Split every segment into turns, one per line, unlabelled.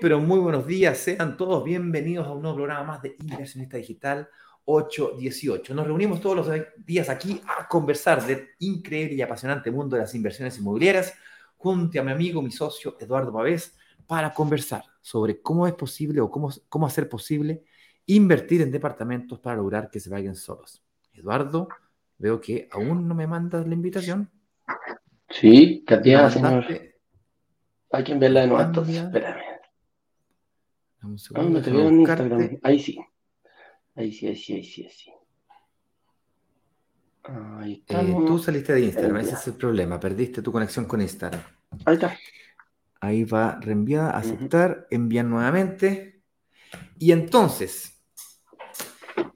Pero muy buenos días. Sean todos bienvenidos a un nuevo programa más de Inversionista Digital 818. Nos reunimos todos los días aquí a conversar del increíble y apasionante mundo de las inversiones inmobiliarias junto a mi amigo, mi socio Eduardo Pavés, para conversar sobre cómo es posible o cómo, cómo hacer posible invertir en departamentos para lograr que se paguen solos. Eduardo, veo que aún no me mandas la invitación.
Sí, Katia, señor. Hay que enviarla de nuevo. Espérame. Un segundo, veo en Instagram. Ahí sí. Ahí sí, ahí sí, ahí sí, ahí sí.
Ahí eh, tú saliste de Instagram, ese es el problema. Perdiste tu conexión con Instagram.
Ahí está.
Ahí va reenviada, aceptar, enviar nuevamente. Y entonces,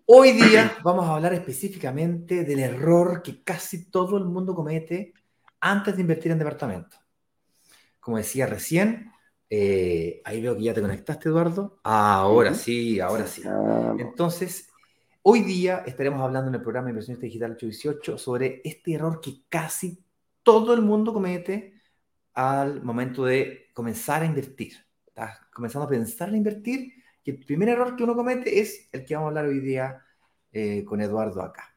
hoy día vamos a hablar específicamente del error que casi todo el mundo comete antes de invertir en departamento como decía recién, eh, ahí veo que ya te conectaste, Eduardo. ahora sí, ahora sí. Entonces, hoy día estaremos hablando en el programa Inversionista Digital 818 sobre este error que casi todo el mundo comete al momento de comenzar a invertir. Estás comenzando a pensar en invertir y el primer error que uno comete es el que vamos a hablar hoy día eh, con Eduardo acá.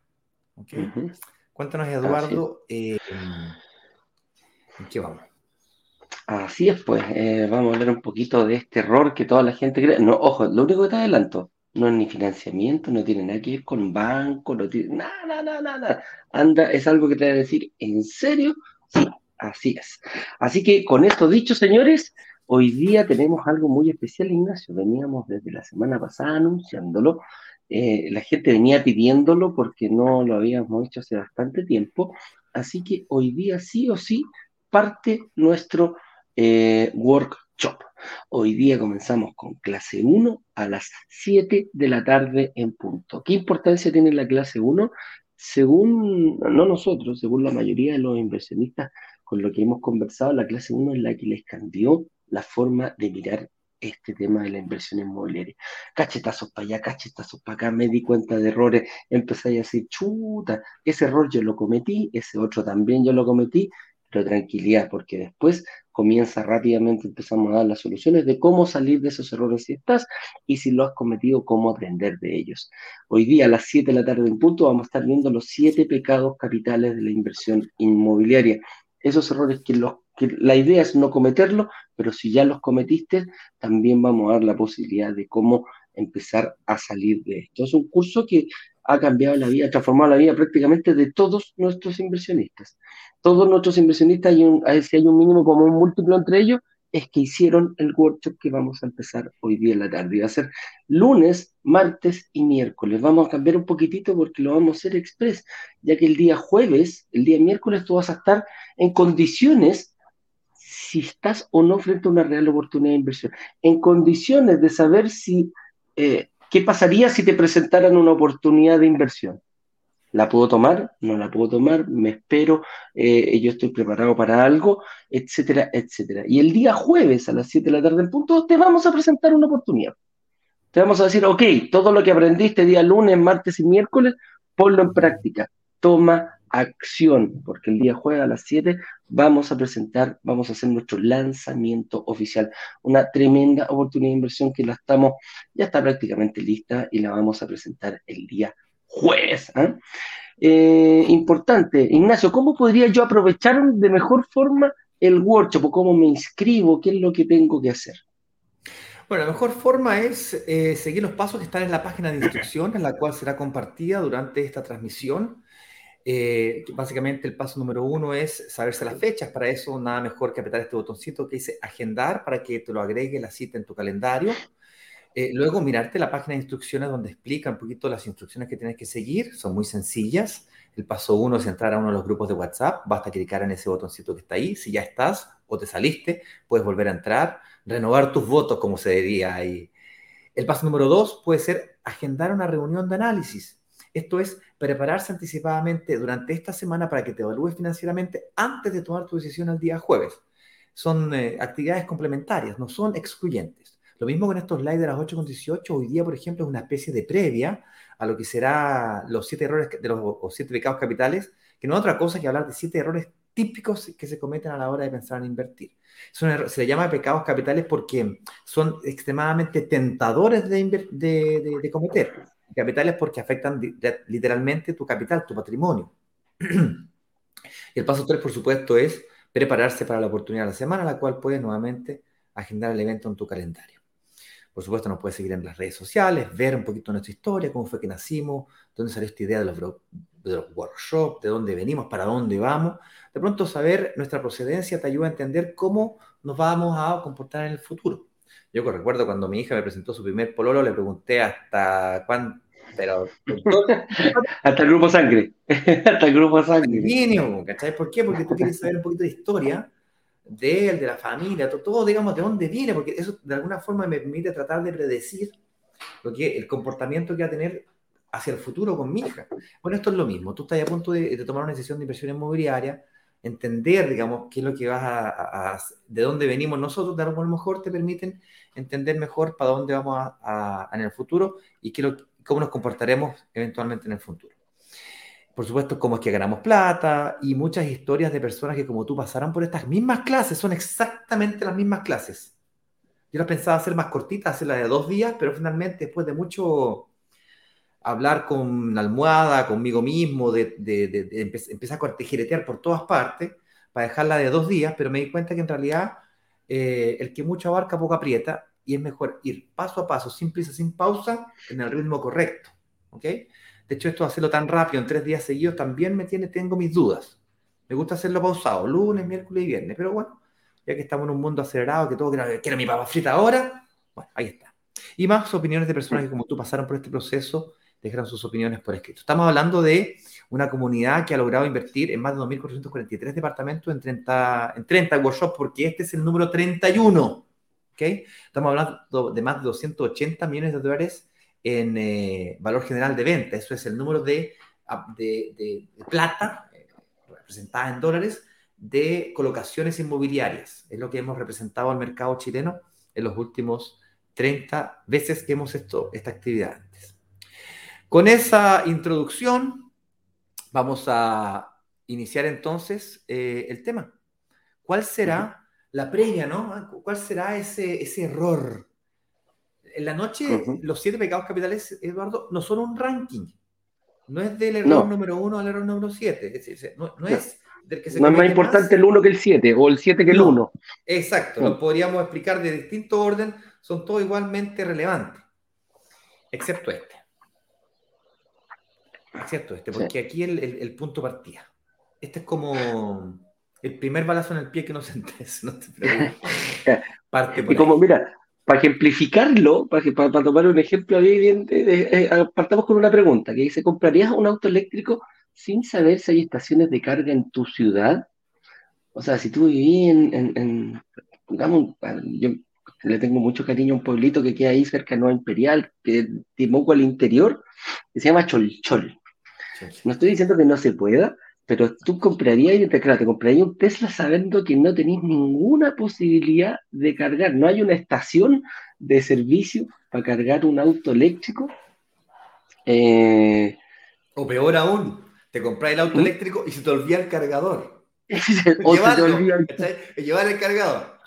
Cuéntanos, Eduardo, eh, ¿en qué vamos?
Así es, pues, eh, vamos a hablar un poquito de este error que toda la gente cree. No, ojo, lo único que te adelanto, no es ni financiamiento, no tiene nada que ver con banco, no tiene nada, nada, nada. Anda, es algo que te voy a decir, ¿en serio? Sí, así es. Así que con esto dicho, señores, hoy día tenemos algo muy especial, Ignacio. Veníamos desde la semana pasada anunciándolo. Eh, la gente venía pidiéndolo porque no lo habíamos hecho hace bastante tiempo. Así que hoy día sí o sí parte nuestro eh, workshop. Hoy día comenzamos con clase 1 a las 7 de la tarde en punto. ¿Qué importancia tiene la clase 1? Según, no nosotros, según la mayoría de los inversionistas con lo que hemos conversado, la clase 1 es la que les cambió la forma de mirar este tema de la inversión inmobiliaria. Cachetazos para allá, cachetazos para acá, me di cuenta de errores, empecé a decir, chuta, ese error yo lo cometí, ese otro también yo lo cometí, pero tranquilidad, porque después comienza rápidamente, empezamos a dar las soluciones de cómo salir de esos errores si estás y si lo has cometido, cómo aprender de ellos. Hoy día a las 7 de la tarde en punto vamos a estar viendo los 7 pecados capitales de la inversión inmobiliaria. Esos errores que, los, que la idea es no cometerlos, pero si ya los cometiste, también vamos a dar la posibilidad de cómo empezar a salir de esto. Es un curso que ha cambiado la vida, ha transformado la vida prácticamente de todos nuestros inversionistas. Todos nuestros inversionistas, hay un, si hay un mínimo como un múltiplo entre ellos, es que hicieron el workshop que vamos a empezar hoy día en la tarde. Va a ser lunes, martes y miércoles. Vamos a cambiar un poquitito porque lo vamos a hacer express, ya que el día jueves, el día miércoles, tú vas a estar en condiciones si estás o no frente a una real oportunidad de inversión, en condiciones de saber si eh, ¿Qué pasaría si te presentaran una oportunidad de inversión? ¿La puedo tomar? ¿No la puedo tomar? ¿Me espero? Eh, ¿Yo estoy preparado para algo? Etcétera, etcétera. Y el día jueves a las 7 de la tarde en punto te vamos a presentar una oportunidad. Te vamos a decir, ok, todo lo que aprendiste día lunes, martes y miércoles, ponlo en práctica. Toma acción, porque el día jueves a las 7 vamos a presentar, vamos a hacer nuestro lanzamiento oficial. Una tremenda oportunidad de inversión que la estamos, ya está prácticamente lista y la vamos a presentar el día jueves. ¿ah? Eh, importante, Ignacio, ¿cómo podría yo aprovechar de mejor forma el workshop? ¿Cómo me inscribo? ¿Qué es lo que tengo que hacer?
Bueno, la mejor forma es eh, seguir los pasos que están en la página de instrucciones, la cual será compartida durante esta transmisión. Eh, básicamente el paso número uno es saberse las fechas. Para eso nada mejor que apretar este botoncito que dice agendar para que te lo agregue la cita en tu calendario. Eh, luego mirarte la página de instrucciones donde explica un poquito las instrucciones que tienes que seguir. Son muy sencillas. El paso uno es entrar a uno de los grupos de WhatsApp. Basta clicar en ese botoncito que está ahí. Si ya estás o te saliste, puedes volver a entrar, renovar tus votos, como se diría ahí. El paso número dos puede ser agendar una reunión de análisis esto es prepararse anticipadamente durante esta semana para que te evalúes financieramente antes de tomar tu decisión el día jueves. Son eh, actividades complementarias, no son excluyentes. Lo mismo con estos slides de las 8.18, hoy día, por ejemplo, es una especie de previa a lo que será los siete errores de los siete pecados capitales, que no es otra cosa que hablar de siete errores típicos que se cometen a la hora de pensar en invertir. se le llama pecados capitales porque son extremadamente tentadores de, de cometer. Capitales porque afectan literalmente tu capital, tu patrimonio. y el paso 3, por supuesto, es prepararse para la oportunidad de la semana, la cual puedes nuevamente agendar el evento en tu calendario. Por supuesto, nos puedes seguir en las redes sociales, ver un poquito nuestra historia, cómo fue que nacimos, dónde salió esta idea de los, de los workshops, de dónde venimos, para dónde vamos. De pronto, saber nuestra procedencia te ayuda a entender cómo nos vamos a comportar en el futuro. Yo recuerdo cuando mi hija me presentó su primer pololo, le pregunté hasta cuándo, pero...
hasta el grupo sangre, hasta el grupo sangre.
¿cachai? ¿Por qué? Porque tú quieres saber un poquito de historia de él, de la familia, todo, digamos, de dónde viene, porque eso de alguna forma me permite tratar de predecir lo que, el comportamiento que va a tener hacia el futuro con mi hija. Bueno, esto es lo mismo, tú estás a punto de, tomar una decisión de inversión inmobiliaria, entender, digamos, qué es lo que vas a, de dónde venimos nosotros, de a lo mejor te permiten entender mejor para dónde vamos a, en el futuro y qué lo, cómo nos comportaremos eventualmente en el futuro por supuesto, cómo es que ganamos plata y muchas historias de personas que como tú pasaron por estas mismas clases, son exactamente las mismas clases. Yo las pensaba hacer más cortitas, hacerla de dos días, pero finalmente después de mucho hablar con la almohada, conmigo mismo, de, empezar a cortejiretear por todas partes, para dejarla de dos días, pero me di cuenta que en realidad eh, el que mucho abarca poco aprieta y es mejor ir paso a paso, sin prisa, sin pausa, en el ritmo correcto. ¿Ok? De hecho, esto hacerlo tan rápido en tres días seguidos también me tiene, tengo mis dudas. Me gusta hacerlo pausado, lunes, miércoles y viernes, pero bueno, ya que estamos en un mundo acelerado, que todo quiero, mi papa frita ahora, bueno, ahí está. Y más opiniones de personas que como tú pasaron por este proceso, dejaron sus opiniones por escrito. Estamos hablando de una comunidad que ha logrado invertir en más de 2.443 departamentos en 30, en 30 workshops, porque este es el número 31. Estamos hablando de más de 280 millones de dólares en eh, valor general de venta. Eso es el número de, de, plata eh, representada en dólares de colocaciones inmobiliarias. Es lo que hemos representado al mercado chileno en los últimos 30 veces que hemos hecho esta actividad antes. Con esa introducción, vamos a iniciar entonces eh, el tema. ¿Cuál será la previa, no? ¿Cuál será ese, ese error en la noche, los siete pecados capitales, Eduardo, no son un ranking. No es del error número uno al error número siete. no, es
del que se No es más importante el uno que el siete, o el siete que el uno.
Exacto, lo podríamos explicar de distinto orden, son todos igualmente relevantes, excepto este. Excepto este, porque aquí el, el, punto partía. Este es como el primer balazo en el pie que nos entres, no te
Parte y como, mira, para ejemplificarlo, para, para, tomar un ejemplo evidente, eh, partamos con una pregunta que dice, ¿comprarías un auto eléctrico sin saber si hay estaciones de carga en tu ciudad? O sea, si tú vivís en, digamos, yo le tengo mucho cariño a un pueblito que queda ahí cerca de Nueva Imperial, que Timoco al interior, que se llama Cholchol. No estoy diciendo que no se pueda, pero tú comprarías, y te, claro, te comprarías un Tesla sabiendo que no tenéis ninguna posibilidad de cargar. No hay una estación de servicio para cargar un auto eléctrico.
Eh, o peor aún, te compras el auto ¿Mm? eléctrico y se te olvida el cargador. o llevar el cargador.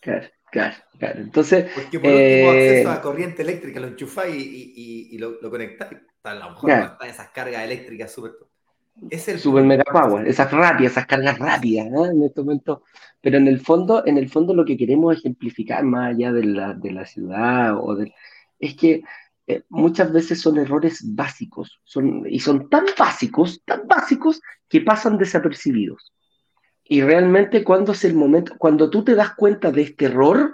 Claro, claro, claro. Entonces.
Porque por último, acceso a corriente eléctrica, lo enchufáis y, lo, lo conectáis. A lo mejor están esas cargas eléctricas súper
es el super mega power, esas rápidas, esas cargas rápidas, En este momento. Pero en el fondo, en el fondo lo que queremos ejemplificar más allá de la, de la ciudad o de, es que eh, muchas veces son errores básicos, son, y son tan básicos, tan básicos que pasan desapercibidos. Y realmente cuando es el momento, cuando tú te das cuenta de este error,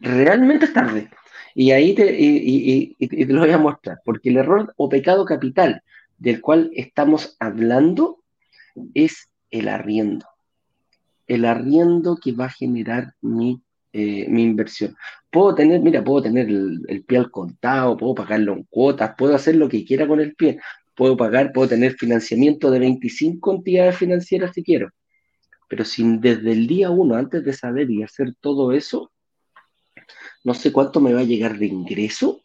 realmente es tarde. Y ahí te, y, y te lo voy a mostrar, porque el error o pecado capital del cual estamos hablando es el arriendo. El arriendo que va a generar mi, eh, mi inversión. Puedo tener, mira, puedo tener el, pie al contado, puedo pagarlo en cuotas, puedo hacer lo que quiera con el pie. Puedo pagar, puedo tener financiamiento de 25 entidades financieras si quiero. Pero sin desde el día uno, antes de saber y hacer todo eso, no sé cuánto me va a llegar de ingreso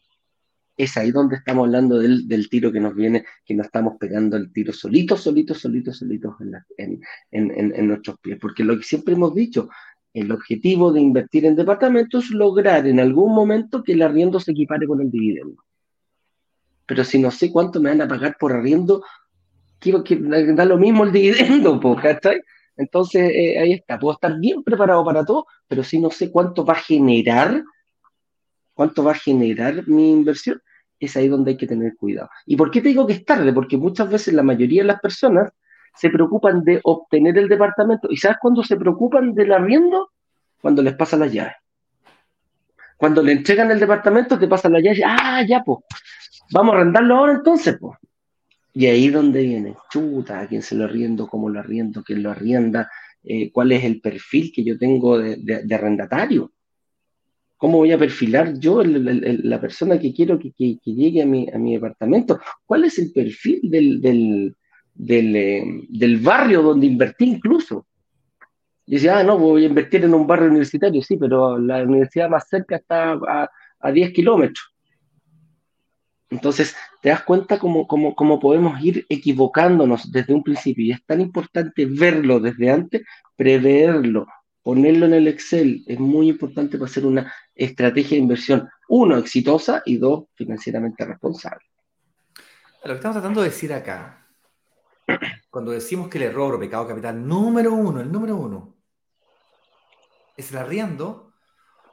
es ahí donde estamos hablando del, tiro que nos viene, que nos estamos pegando el tiro solitos, solitos, solitos, solitos en, en, nuestros pies. Porque lo que siempre hemos dicho, el objetivo de invertir en departamentos es lograr en algún momento que el arriendo se equipare con el dividendo. Pero si no sé cuánto me van a pagar por arriendo, quiero que da lo mismo el dividendo, ¿cachai? Entonces eh, ahí está, puedo estar bien preparado para todo, pero si no sé cuánto va a generar, cuánto va a generar mi inversión, es ahí donde hay que tener cuidado. ¿Y por qué te digo que es tarde? Porque muchas veces la mayoría de las personas se preocupan de obtener el departamento. ¿Y sabes cuándo se preocupan del arriendo? Cuando les pasa la llave. Cuando le entregan el departamento, te pasan la llave. Ah, ya, pues. Vamos a arrendarlo ahora entonces, pues. Y ahí donde viene, chuta, a quién se lo arriendo, cómo lo arriendo, quién lo arrienda, eh, cuál es el perfil que yo tengo de arrendatario. ¿Cómo voy a perfilar yo la persona que quiero que, llegue a mi, a mi, departamento? ¿Cuál es el perfil del, eh, del, barrio donde invertí incluso? Decía, ah, no, voy a invertir en un barrio universitario, sí, pero la universidad más cerca está a, a 10 kilómetros. Entonces, te das cuenta cómo, cómo, cómo, podemos ir equivocándonos desde un principio. Y es tan importante verlo desde antes, preverlo, ponerlo en el Excel es muy importante para hacer una estrategia de inversión, uno, exitosa y dos, financieramente responsable.
Lo que estamos tratando de decir acá, cuando decimos que el error o pecado capital número uno, el número uno, es el arriendo,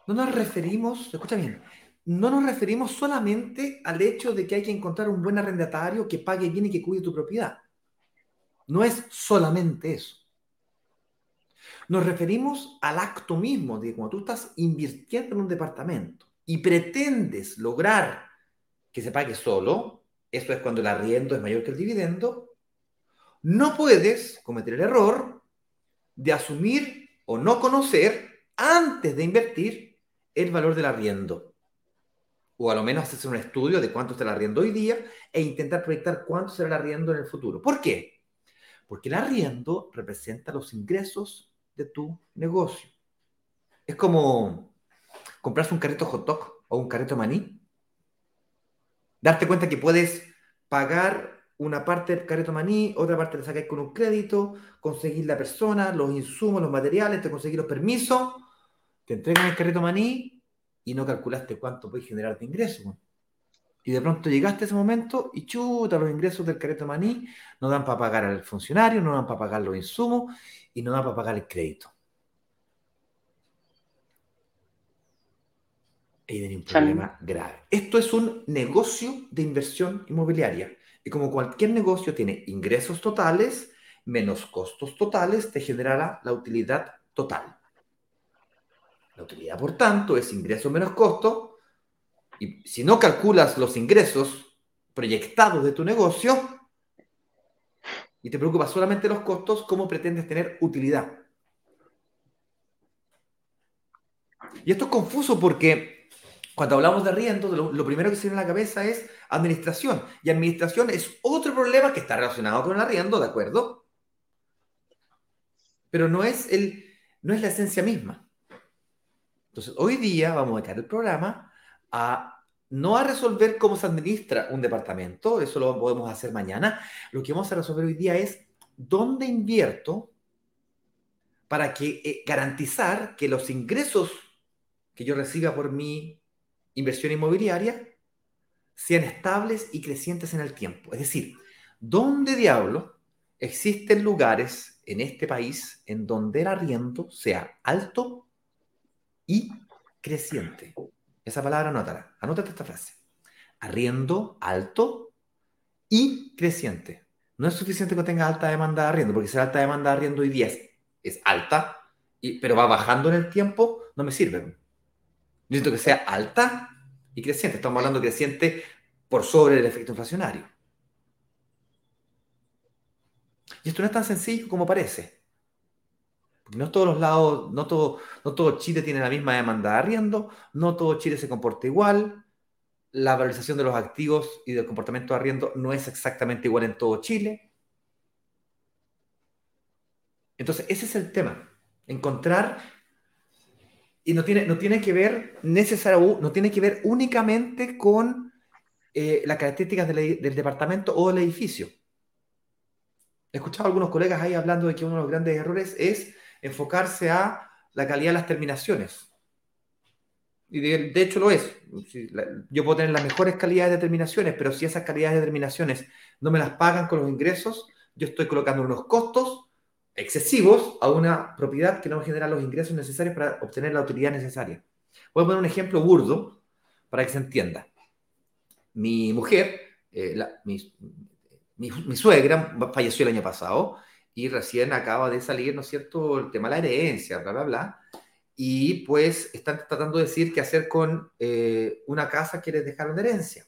no nos referimos, escucha bien, no nos referimos solamente al hecho de que hay que encontrar un buen arrendatario que pague bien y que cuide tu propiedad. No es solamente eso. Nos referimos al acto mismo de cuando tú estás invirtiendo en un departamento y pretendes lograr que se pague solo, eso es cuando el arriendo es mayor que el dividendo, no puedes cometer el error de asumir o no conocer antes de invertir el valor del arriendo. O a lo menos hacer un estudio de cuánto está el arriendo hoy día e intentar proyectar cuánto será el arriendo en el futuro. ¿Por qué? Porque el arriendo representa los ingresos de tu negocio. Es como comprarse un carrito hot dog o un carrito maní. Darte cuenta que puedes pagar una parte del carrito maní, otra parte la sacáis con un crédito, conseguir la persona, los insumos, los materiales, te conseguir los permisos, te entregan el carrito maní y no calculaste cuánto puedes generar de ingresos. Y de pronto llegaste a ese momento y chuta, los ingresos del carrito maní no dan para pagar al funcionario, no dan para pagar los insumos y no da para pagar el crédito. Ahí hay un problema grave. Esto es un negocio de inversión inmobiliaria. Y como cualquier negocio tiene ingresos totales menos costos totales, te generará la utilidad total. La utilidad, por tanto, es ingreso menos costo. Y si no calculas los ingresos proyectados de tu negocio, y te preocupa solamente los costos, ¿cómo pretendes tener utilidad? Y esto es confuso porque cuando hablamos de arriendo, lo, primero que se viene a la cabeza es administración. Y administración es otro problema que está relacionado con el arriendo, ¿de acuerdo? Pero no es, el, no es la esencia misma. Entonces, hoy día vamos a dedicar el programa a no a resolver cómo se administra un departamento, eso lo podemos hacer mañana. Lo que vamos a resolver hoy día es dónde invierto para que, eh, garantizar que los ingresos que yo reciba por mi inversión inmobiliaria sean estables y crecientes en el tiempo. Es decir, ¿dónde diablo existen lugares en este país en donde el arriendo sea alto y creciente? Esa palabra anótala. Anótate esta frase. Arriendo alto y creciente. No es suficiente que tenga alta demanda de arriendo, porque si la alta demanda de arriendo hoy día es, alta, y, pero va bajando en el tiempo, no me sirve. Necesito que sea alta y creciente. Estamos hablando creciente por sobre el efecto inflacionario. Y esto no es tan sencillo como parece. No todos los lados, no todo, no todo Chile tiene la misma demanda de arriendo, no todo Chile se comporta igual, la valorización de los activos y del comportamiento de arriendo no es exactamente igual en todo Chile. Entonces, ese es el tema. Encontrar, y no tiene, no tiene que ver necesario, no tiene que ver únicamente con eh, las características del, del, departamento o del edificio. He escuchado a algunos colegas ahí hablando de que uno de los grandes errores es enfocarse a la calidad de las terminaciones. Y de, hecho lo es. Yo puedo tener las mejores calidades de terminaciones, pero si esas calidades de terminaciones no me las pagan con los ingresos, yo estoy colocando unos costos excesivos a una propiedad que no genera los ingresos necesarios para obtener la utilidad necesaria. Voy a poner un ejemplo burdo para que se entienda. Mi mujer, eh, mi, suegra falleció el año pasado y recién acaba de salir, ¿no es cierto?, el tema de la herencia, bla, bla, bla. Y pues están tratando de decir qué hacer con eh, una casa que les dejaron de herencia.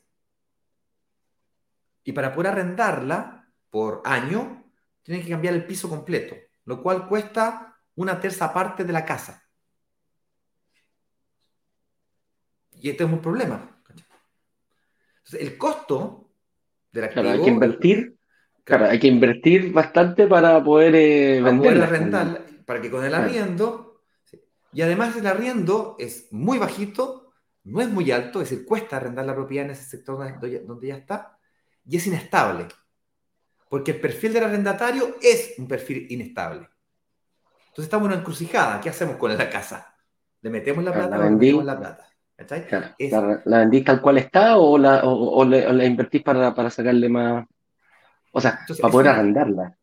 Y para poder arrendarla por año, tienen que cambiar el piso completo, lo cual cuesta una tercera parte de la casa. Y este es un problema. Entonces, el costo
del activo... Claro, hay que invertir, claro, hay que invertir bastante para poder eh,
venderla. para que con el arriendo... Y además el arriendo es muy bajito, no es muy alto, es decir, cuesta arrendar la propiedad en ese sector donde ya está, y es inestable. Porque el perfil del arrendatario es un perfil inestable. Entonces estamos en una encrucijada. ¿Qué hacemos con la casa? ¿Le metemos la plata o le metemos la plata?
la, vendís tal cual está o la, o, la invertís para, para, sacarle más. O sea, para poder arrendarla.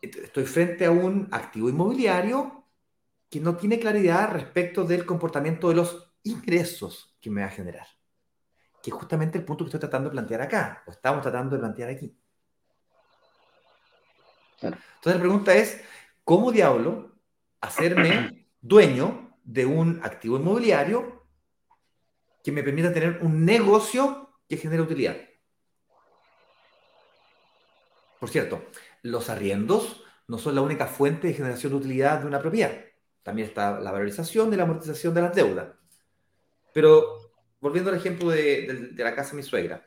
Estoy frente a un activo inmobiliario que no tiene claridad respecto del comportamiento de los ingresos que me va a generar. Que es justamente el punto que estoy tratando de plantear acá, o estamos tratando de plantear aquí. Entonces la pregunta es, ¿cómo diablo hacerme dueño de un activo inmobiliario que me permita tener un negocio que genere utilidad? Por cierto, los arriendos no son la única fuente de generación de utilidad de una propiedad. También está la valorización y la amortización de las deudas. Pero volviendo al ejemplo de, la casa de mi suegra,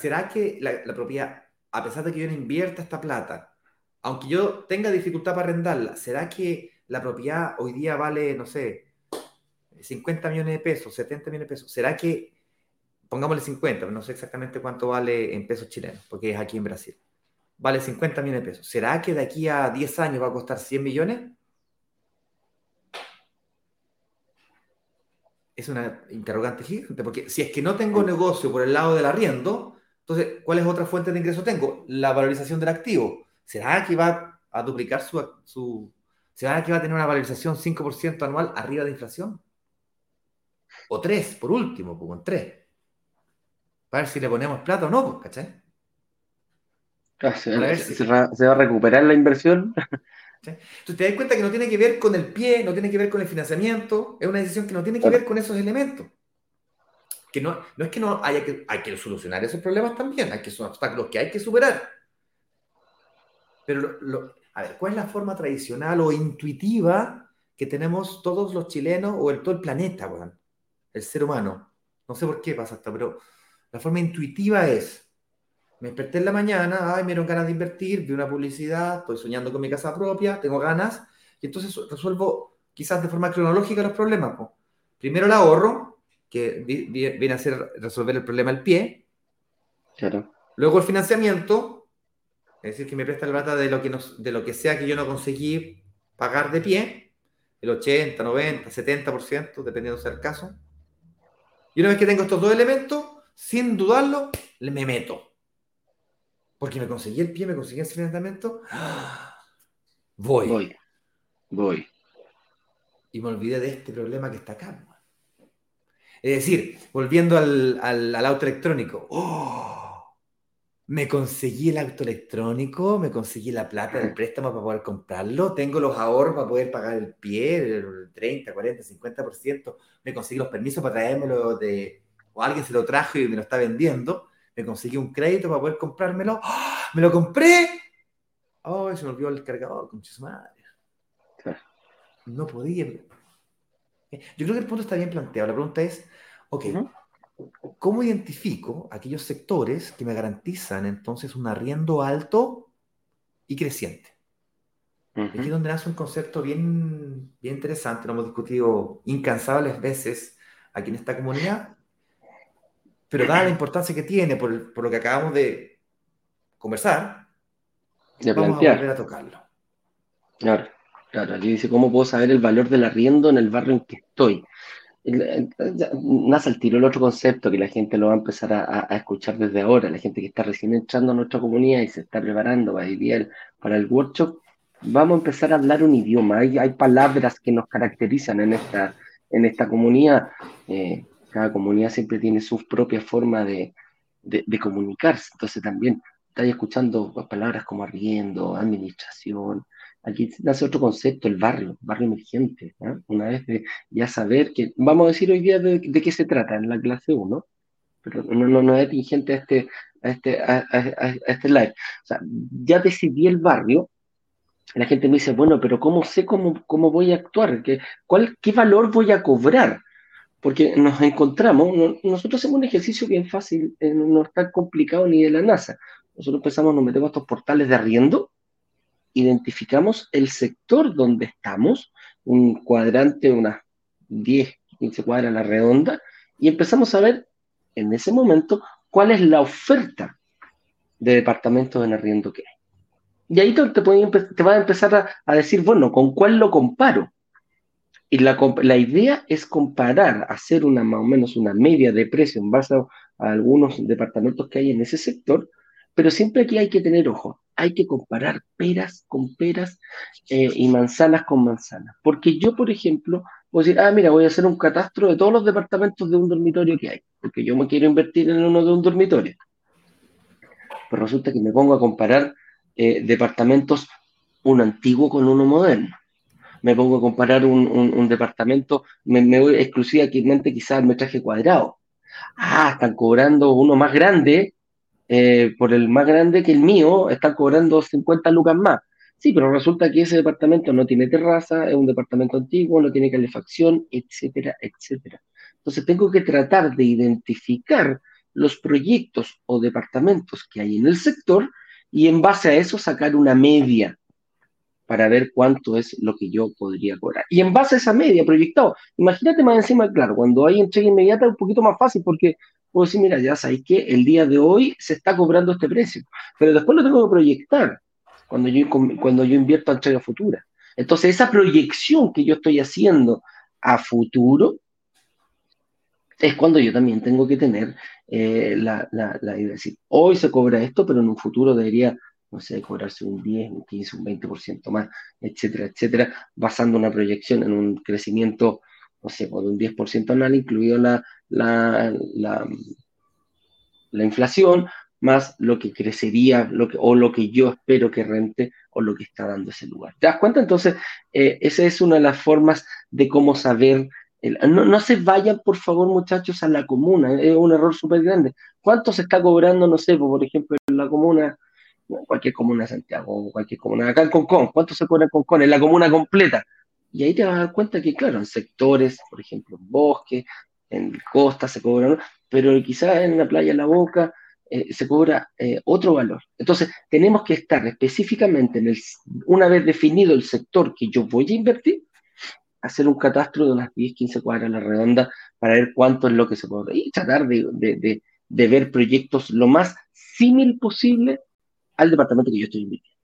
¿será que la, la propiedad a pesar de que yo no invierta esta plata, aunque yo tenga dificultad para arrendarla, ¿será que la propiedad hoy día vale, no sé, 50 millones de pesos, 70 millones de pesos? ¿Será que, pongámosle 50, no sé exactamente cuánto vale en pesos chilenos, porque es aquí en Brasil, vale 50 millones de pesos? ¿Será que de aquí a 10 años va a costar 100 millones? Es una interrogante gigante, porque si es que no tengo negocio por el lado del arriendo, entonces, ¿cuál es otra fuente de ingreso tengo? La valorización del activo. ¿Será que va a duplicar su... su ¿Será que va a tener una valorización 5% anual arriba de inflación? O 3, por último, con 3. Para ver si le ponemos plata o no, pues, ¿cachai?
Ah, se, va, a recuperar la inversión.
Entonces te das cuenta que no tiene que ver con el pie, no tiene que ver con el financiamiento, es una decisión que no tiene que ver con esos elementos que no, no es que no haya que, hay que solucionar esos problemas también, hay que son obstáculos que hay que superar. Pero, a ver, ¿cuál es la forma tradicional o intuitiva que tenemos todos los chilenos o el, todo el planeta, el ser humano? No sé por qué pasa esto, pero la forma intuitiva es, me desperté en la mañana, ay, me dieron ganas de invertir, vi una publicidad, estoy soñando con mi casa propia, tengo ganas, y entonces resuelvo quizás de forma cronológica los problemas. Primero el ahorro, que viene a ser resolver el problema al pie.
Claro.
Luego el financiamiento, es decir, que me presta la plata de lo que, de lo que sea que yo no conseguí pagar de pie, el 80, 90, 70%, dependiendo sea el caso. Y una vez que tengo estos dos elementos, sin dudarlo, me meto. Porque me conseguí el pie, me conseguí el financiamiento. Voy.
Voy. Voy.
Y me olvidé de este problema que está acá. Es decir, volviendo al, auto electrónico, ¡oh! me conseguí el auto electrónico, me conseguí la plata del préstamo para poder comprarlo, tengo los ahorros para poder pagar el pie, el 30, 40, 50%, me conseguí los permisos para traérmelo de, o alguien se lo trajo y me lo está vendiendo, me conseguí un crédito para poder comprármelo, ¡oh! me lo compré, oh, se me olvidó el cargador, con madre. No podía. Yo creo que el punto está bien planteado. La pregunta es, ok, ¿cómo identifico aquellos sectores que me garantizan entonces un arriendo alto y creciente? Aquí es donde nace un concepto bien, bien interesante, lo hemos discutido incansables veces aquí en esta comunidad, pero dada la importancia que tiene por, por lo que acabamos de conversar,
De
vamos a volver a tocarlo.
Claro, claro. Aquí dice, ¿cómo puedo saber el valor del arriendo en el barrio en que estoy? El- el- Nace al tiro el otro concepto que la gente lo va a empezar a, escuchar desde ahora, la gente que está recién entrando a nuestra comunidad y se está preparando para el- para el workshop, vamos a empezar a hablar un idioma. Hay, hay palabras que nos caracterizan en esta, en esta comunidad. Eh, cada comunidad siempre tiene su propia forma de, de- de comunicarse. Entonces también estáis escuchando palabras como arriendo, administración. Aquí nace otro concepto, el barrio, barrio emergente. ¿ah? Una vez de ya saber que, vamos a decir hoy día de, de qué se trata en la clase 1, pero no, no, no es atingente a este, a este, a, a- a este live. O sea, ya decidí el barrio, la gente me dice, bueno, pero ¿cómo sé cómo, cómo voy a actuar? ¿Qué, cuál, ¿Qué valor voy a cobrar? Porque nos encontramos, no- nosotros hacemos un ejercicio bien fácil, eh, no es tan complicado ni de la NASA. Nosotros pensamos, nos metemos a estos portales de arriendo, identificamos el sector donde estamos, un cuadrante, unas 10, 15 cuadras a la redonda, y empezamos a ver en ese momento cuál es la oferta de departamentos en arriendo que hay. Y ahí te, te, a empezar a decir, bueno, ¿con cuál lo comparo? Y la, la idea es comparar, hacer una más o menos una media de precio en base a, a algunos departamentos que hay en ese sector, pero siempre aquí hay que tener ojo, hay que comparar peras con peras eh, y manzanas con manzanas. Porque yo, por ejemplo, puedo decir, ah, mira, voy a hacer un catastro de todos los departamentos de un dormitorio que hay, porque yo me quiero invertir en uno de un dormitorio. Pero resulta que me pongo a comparar eh, departamentos, uno antiguo con uno moderno me pongo a comparar un, un, departamento, me, me, voy exclusivamente quizás al metraje cuadrado. Ah, están cobrando uno más grande, eh, por el más grande que el mío, están cobrando 50 lucas más. Sí, pero resulta que ese departamento no tiene terraza, es un departamento antiguo, no tiene calefacción, etcétera, etcétera. Entonces tengo que tratar de identificar los proyectos o departamentos que hay en el sector y en base a eso sacar una media para ver cuánto es lo que yo podría cobrar. Y en base a esa media proyectado, imagínate más encima, claro, cuando hay entrega inmediata es un poquito más fácil porque puedo decir, mira, ya sabéis que el día de hoy se está cobrando este precio, pero después lo tengo que proyectar cuando yo, cuando yo invierto a entrega futura. Entonces, esa proyección que yo estoy haciendo a futuro es cuando yo también tengo que tener eh, la, idea de decir, hoy se cobra esto, pero en un futuro debería no sé, cobrarse un 10, un 15, un 20% más, etcétera, etcétera, basando una proyección en un crecimiento, no sé, por un 10% anual, incluido la, la, la, la, inflación, más lo que crecería, lo que, o lo que yo espero que rente, o lo que está dando ese lugar. ¿Te das cuenta? Entonces, eh, esa es una de las formas de cómo saber. No, no, se vayan, por favor, muchachos, a la comuna, es un error súper grande. ¿Cuánto se está cobrando, no sé, por ejemplo, en la comuna? Cualquier comuna de Santiago, cualquier comuna, acá en Concón, ¿cuánto se cobra en Concón? En la comuna completa. Y ahí te vas a dar cuenta que, claro, en sectores, por ejemplo, en bosque, en costa se cobra, ¿no? pero quizás en la playa La Boca eh, se cobra eh, otro valor. Entonces, tenemos que estar específicamente, en el, una vez definido el sector que yo voy a invertir, hacer un catastro de unas 10, 15 cuadras a la redonda para ver cuánto es lo que se cobra y tratar de, de, de, de ver proyectos lo más símil posible al departamento que yo estoy invirtiendo.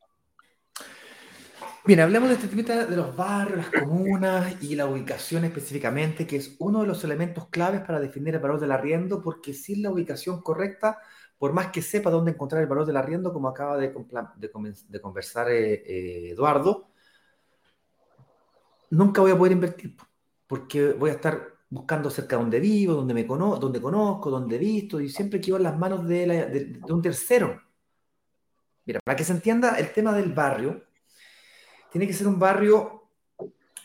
Bien, hablemos de este tema de los barrios, las comunas y la ubicación específicamente, que es uno de los elementos claves para definir el valor del arriendo, porque sin la ubicación correcta, por más que sepa dónde encontrar el valor del arriendo, como acaba de, de, de conversar eh, eh, Eduardo, nunca voy a poder invertir, porque voy a estar buscando cerca de donde vivo, donde me cono donde conozco, donde he visto, y siempre quedo en las manos de, la, de, de un tercero. Mira, para que se entienda el tema del barrio, tiene que ser un barrio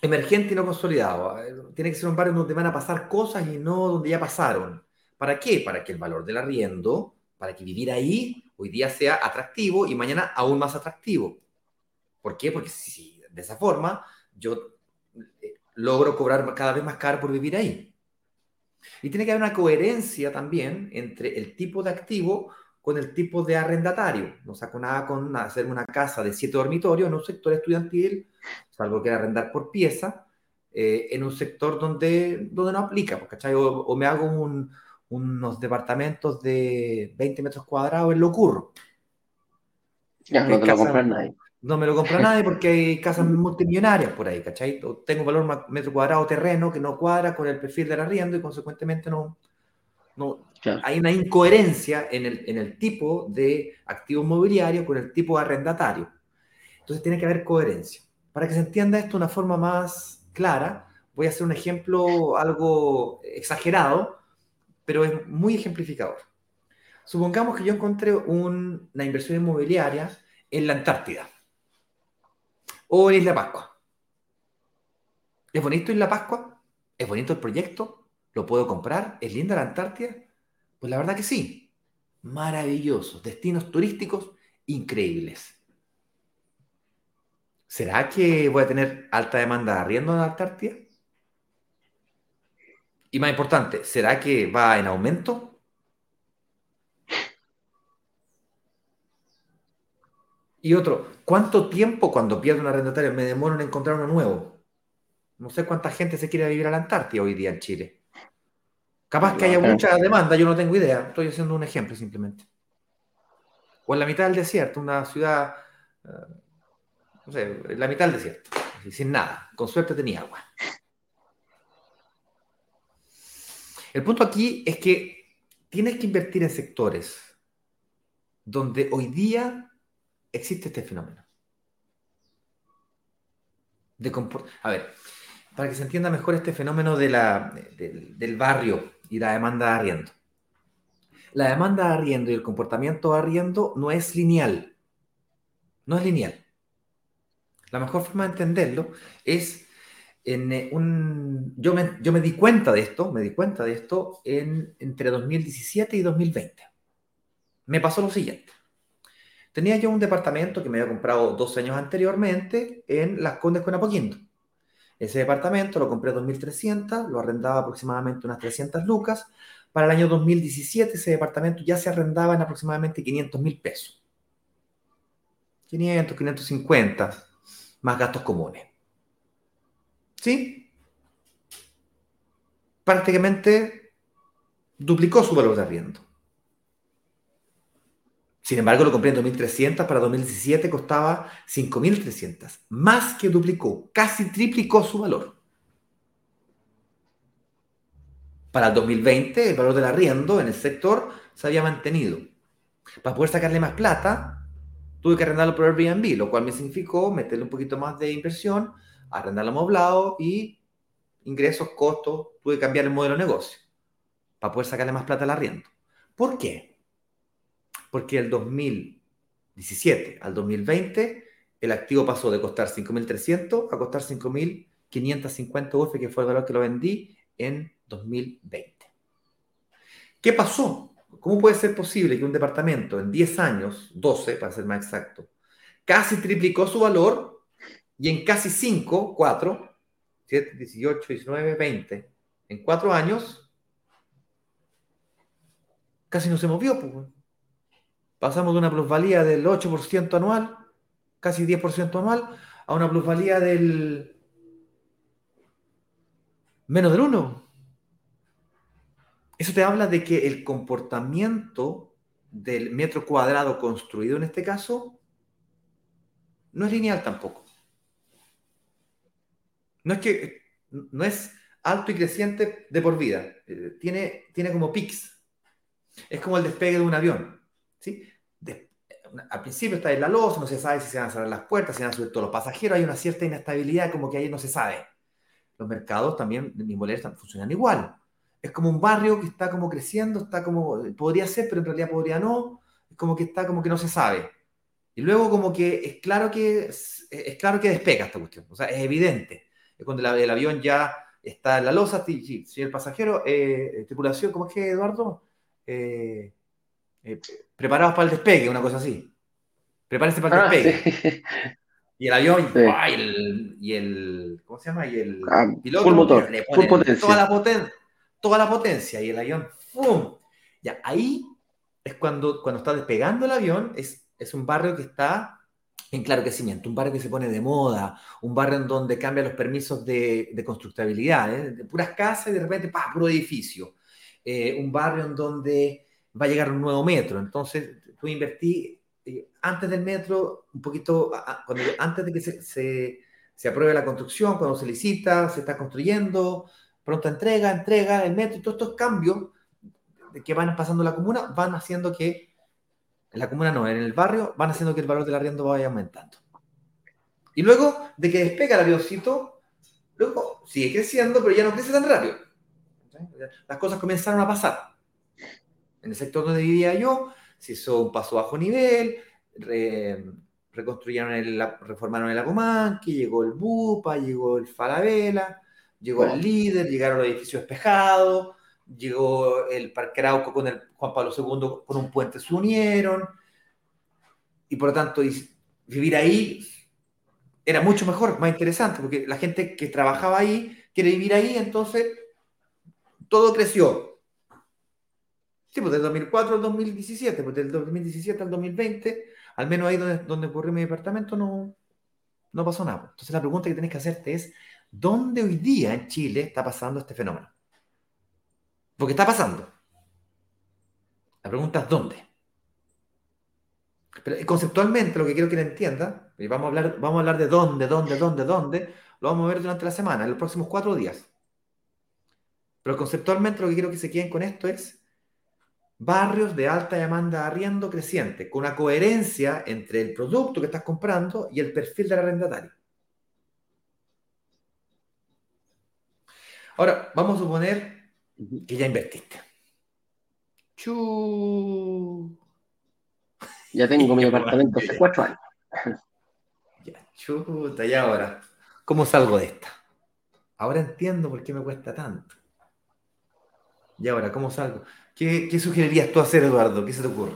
emergente y no consolidado. Tiene que ser un barrio donde van a pasar cosas y no donde ya pasaron. ¿Para qué? Para que el valor del arriendo, para que vivir ahí hoy día sea atractivo y mañana aún más atractivo. ¿Por qué? Porque si de esa forma yo logro cobrar cada vez más caro por vivir ahí. Y tiene que haber una coherencia también entre el tipo de activo con el tipo de arrendatario. No saco nada con hacer una casa de siete dormitorios en un sector estudiantil, salvo que arrendar por pieza, eh, en un sector donde, donde no aplica, ¿cachai? O, o me hago un, unos departamentos de 20 metros cuadrados en Locurro.
Ya, no te lo compras nadie.
No me lo compra nadie porque hay casas multimillonarias por ahí, ¿cachai? Tengo valor metro cuadrado terreno que no cuadra con el perfil del arriendo y consecuentemente no, no hay una incoherencia en el, en el tipo de activo inmobiliario con el tipo de arrendatario. Entonces tiene que haber coherencia. Para que se entienda esto de una forma más clara, voy a hacer un ejemplo algo exagerado, pero es muy ejemplificador. Supongamos que yo encontré una inversión inmobiliaria en la Antártida o en Isla Pascua. ¿Es bonito Isla Pascua? ¿Es bonito el proyecto? ¿Lo puedo comprar? ¿Es linda la Antártida? Pues la verdad que sí. Maravillosos. Destinos turísticos increíbles. ¿Será que voy a tener alta demanda de arriendo en la Antártida? Y más importante, ¿será que va en aumento? Y otro, ¿cuánto tiempo cuando pierdo un arrendatario me demoro en encontrar uno nuevo? No sé cuánta gente se quiere vivir a la Antártida hoy día en Chile. Capaz que haya mucha demanda, yo no tengo idea. Estoy haciendo un ejemplo simplemente. O en la mitad del desierto, una ciudad, eh, no sé, en la mitad del desierto, sin nada. Con suerte tenía agua. El punto aquí es que tienes que invertir en sectores donde hoy día existe este fenómeno. De a ver, para que se entienda mejor este fenómeno de la, del barrio y la demanda de arriendo. La demanda de arriendo y el comportamiento de arriendo no es lineal. No es lineal. La mejor forma de entenderlo es en eh, un... Yo me, yo me di cuenta de esto, me di cuenta de esto en, entre 2017 y 2020. Me pasó lo siguiente. Tenía yo un departamento que me había comprado dos años anteriormente en Las Condes con Apoquindo. Ese departamento lo compré 2.300, lo arrendaba aproximadamente unas 300 lucas. Para el año 2017 ese departamento ya se arrendaba en aproximadamente 500 mil pesos. 500, 550, más gastos comunes. ¿Sí? Prácticamente duplicó su valor de arriendo. Sin embargo, lo compré en 2.300, para 2017 costaba 5.300, más que duplicó, casi triplicó su valor. Para el 2020, el valor del arriendo en el sector se había mantenido. Para poder sacarle más plata, tuve que arrendarlo por Airbnb, lo cual me significó meterle un poquito más de inversión, arrendarlo amoblado y ingresos, costos, tuve que cambiar el modelo de negocio para poder sacarle más plata al arriendo. ¿Por qué? Porque el 2017 al 2020 el activo pasó de costar 5.300 a costar 5.550 UF, que fue el valor que lo vendí en 2020. ¿Qué pasó? ¿Cómo puede ser posible que un departamento en 10 años, 12 para ser más exacto, casi triplicó su valor y en casi 5, 4, 7, 18, 19, 20, en 4 años, casi no se movió? Pues? Pasamos de una plusvalía del 8% anual, casi 10% anual, a una plusvalía del menos del 1. Eso te habla de que el comportamiento del metro cuadrado construido en este caso no es lineal tampoco. No es que no es alto y creciente de por vida. Eh, tiene, tiene como pics. Es como el despegue de un avión. ¿Sí? al principio está en la losa, no se sabe si se van a cerrar las puertas, si van a subir todos los pasajeros, hay una cierta inestabilidad, como que ahí no se sabe. Los mercados también, mismo funcionan igual. Es como un barrio que está como creciendo, está como, podría ser, pero en realidad podría no, es como que está como que no se sabe. Y luego como que es claro que, es, claro que despega esta cuestión, o sea, es evidente. Es cuando el, avión ya está en la losa, si, si el pasajero, eh, tripulación, ¿cómo es que, Eduardo? Eh, eh, preparados para el despegue, una cosa así. Prepárense para el ah, despegue. Y el avión, y, el, ¿cómo se llama? Y el
ah, piloto motor,
le pone toda la potencia, toda la potencia y el avión, ¡fum! Ya, ahí es cuando, cuando está despegando el avión, es, es un barrio que está en claro crecimiento, un barrio que se pone de moda, un barrio en donde cambian los permisos de, de constructabilidad, ¿eh? de puras casas y de repente, ¡pah! puro edificio. eh, un barrio en donde va a llegar un nuevo metro. Entonces, tú invertí eh, antes del metro, un poquito, antes de que se, se, se, apruebe la construcción, cuando se licita, se está construyendo, pronta entrega, entrega, el metro, todos estos cambios que van pasando en la comuna van haciendo que, en la comuna no, en el barrio, van haciendo que el valor del arriendo vaya aumentando. Y luego de que despega el avioncito, luego sigue creciendo, pero ya no crece tan rápido. Las cosas comenzaron a pasar. En el sector donde vivía yo, se hizo un paso bajo nivel, reconstruyeron el, reformaron el que llegó el Bupa, llegó el Falabella, llegó el líder, llegaron los edificios espejados, llegó el Parque Arauco con el Juan Pablo II con un puente, se unieron, y por lo tanto vivir ahí era mucho mejor, más interesante, porque la gente que trabajaba ahí quiere vivir ahí, entonces todo creció. Sí, pues del 2004 al 2017, pues del 2017 al 2020, al menos ahí donde, donde ocurrió mi departamento, no, no pasó nada. Entonces la pregunta que tienes que hacerte es, ¿dónde hoy día en Chile está pasando este fenómeno? Porque está pasando. La pregunta es ¿dónde? Pero conceptualmente lo que quiero que le entienda, y vamos a hablar, vamos a hablar de dónde, dónde, dónde, dónde, lo vamos a ver durante la semana, en los próximos cuatro días. Pero conceptualmente lo que quiero que se queden con esto es barrios de alta demanda de arriendo creciente, con una coherencia entre el producto que estás comprando y el perfil del arrendatario. Ahora, vamos a suponer que ya invertiste. Chu.
Ya tengo mi departamento hace cuatro años.
Ya, chuta, y ahora, ¿cómo salgo de esta? Ahora entiendo por qué me cuesta tanto. Y ahora, ¿cómo salgo? ¿Qué, sugerirías tú hacer, Eduardo? ¿Qué se te ocurre?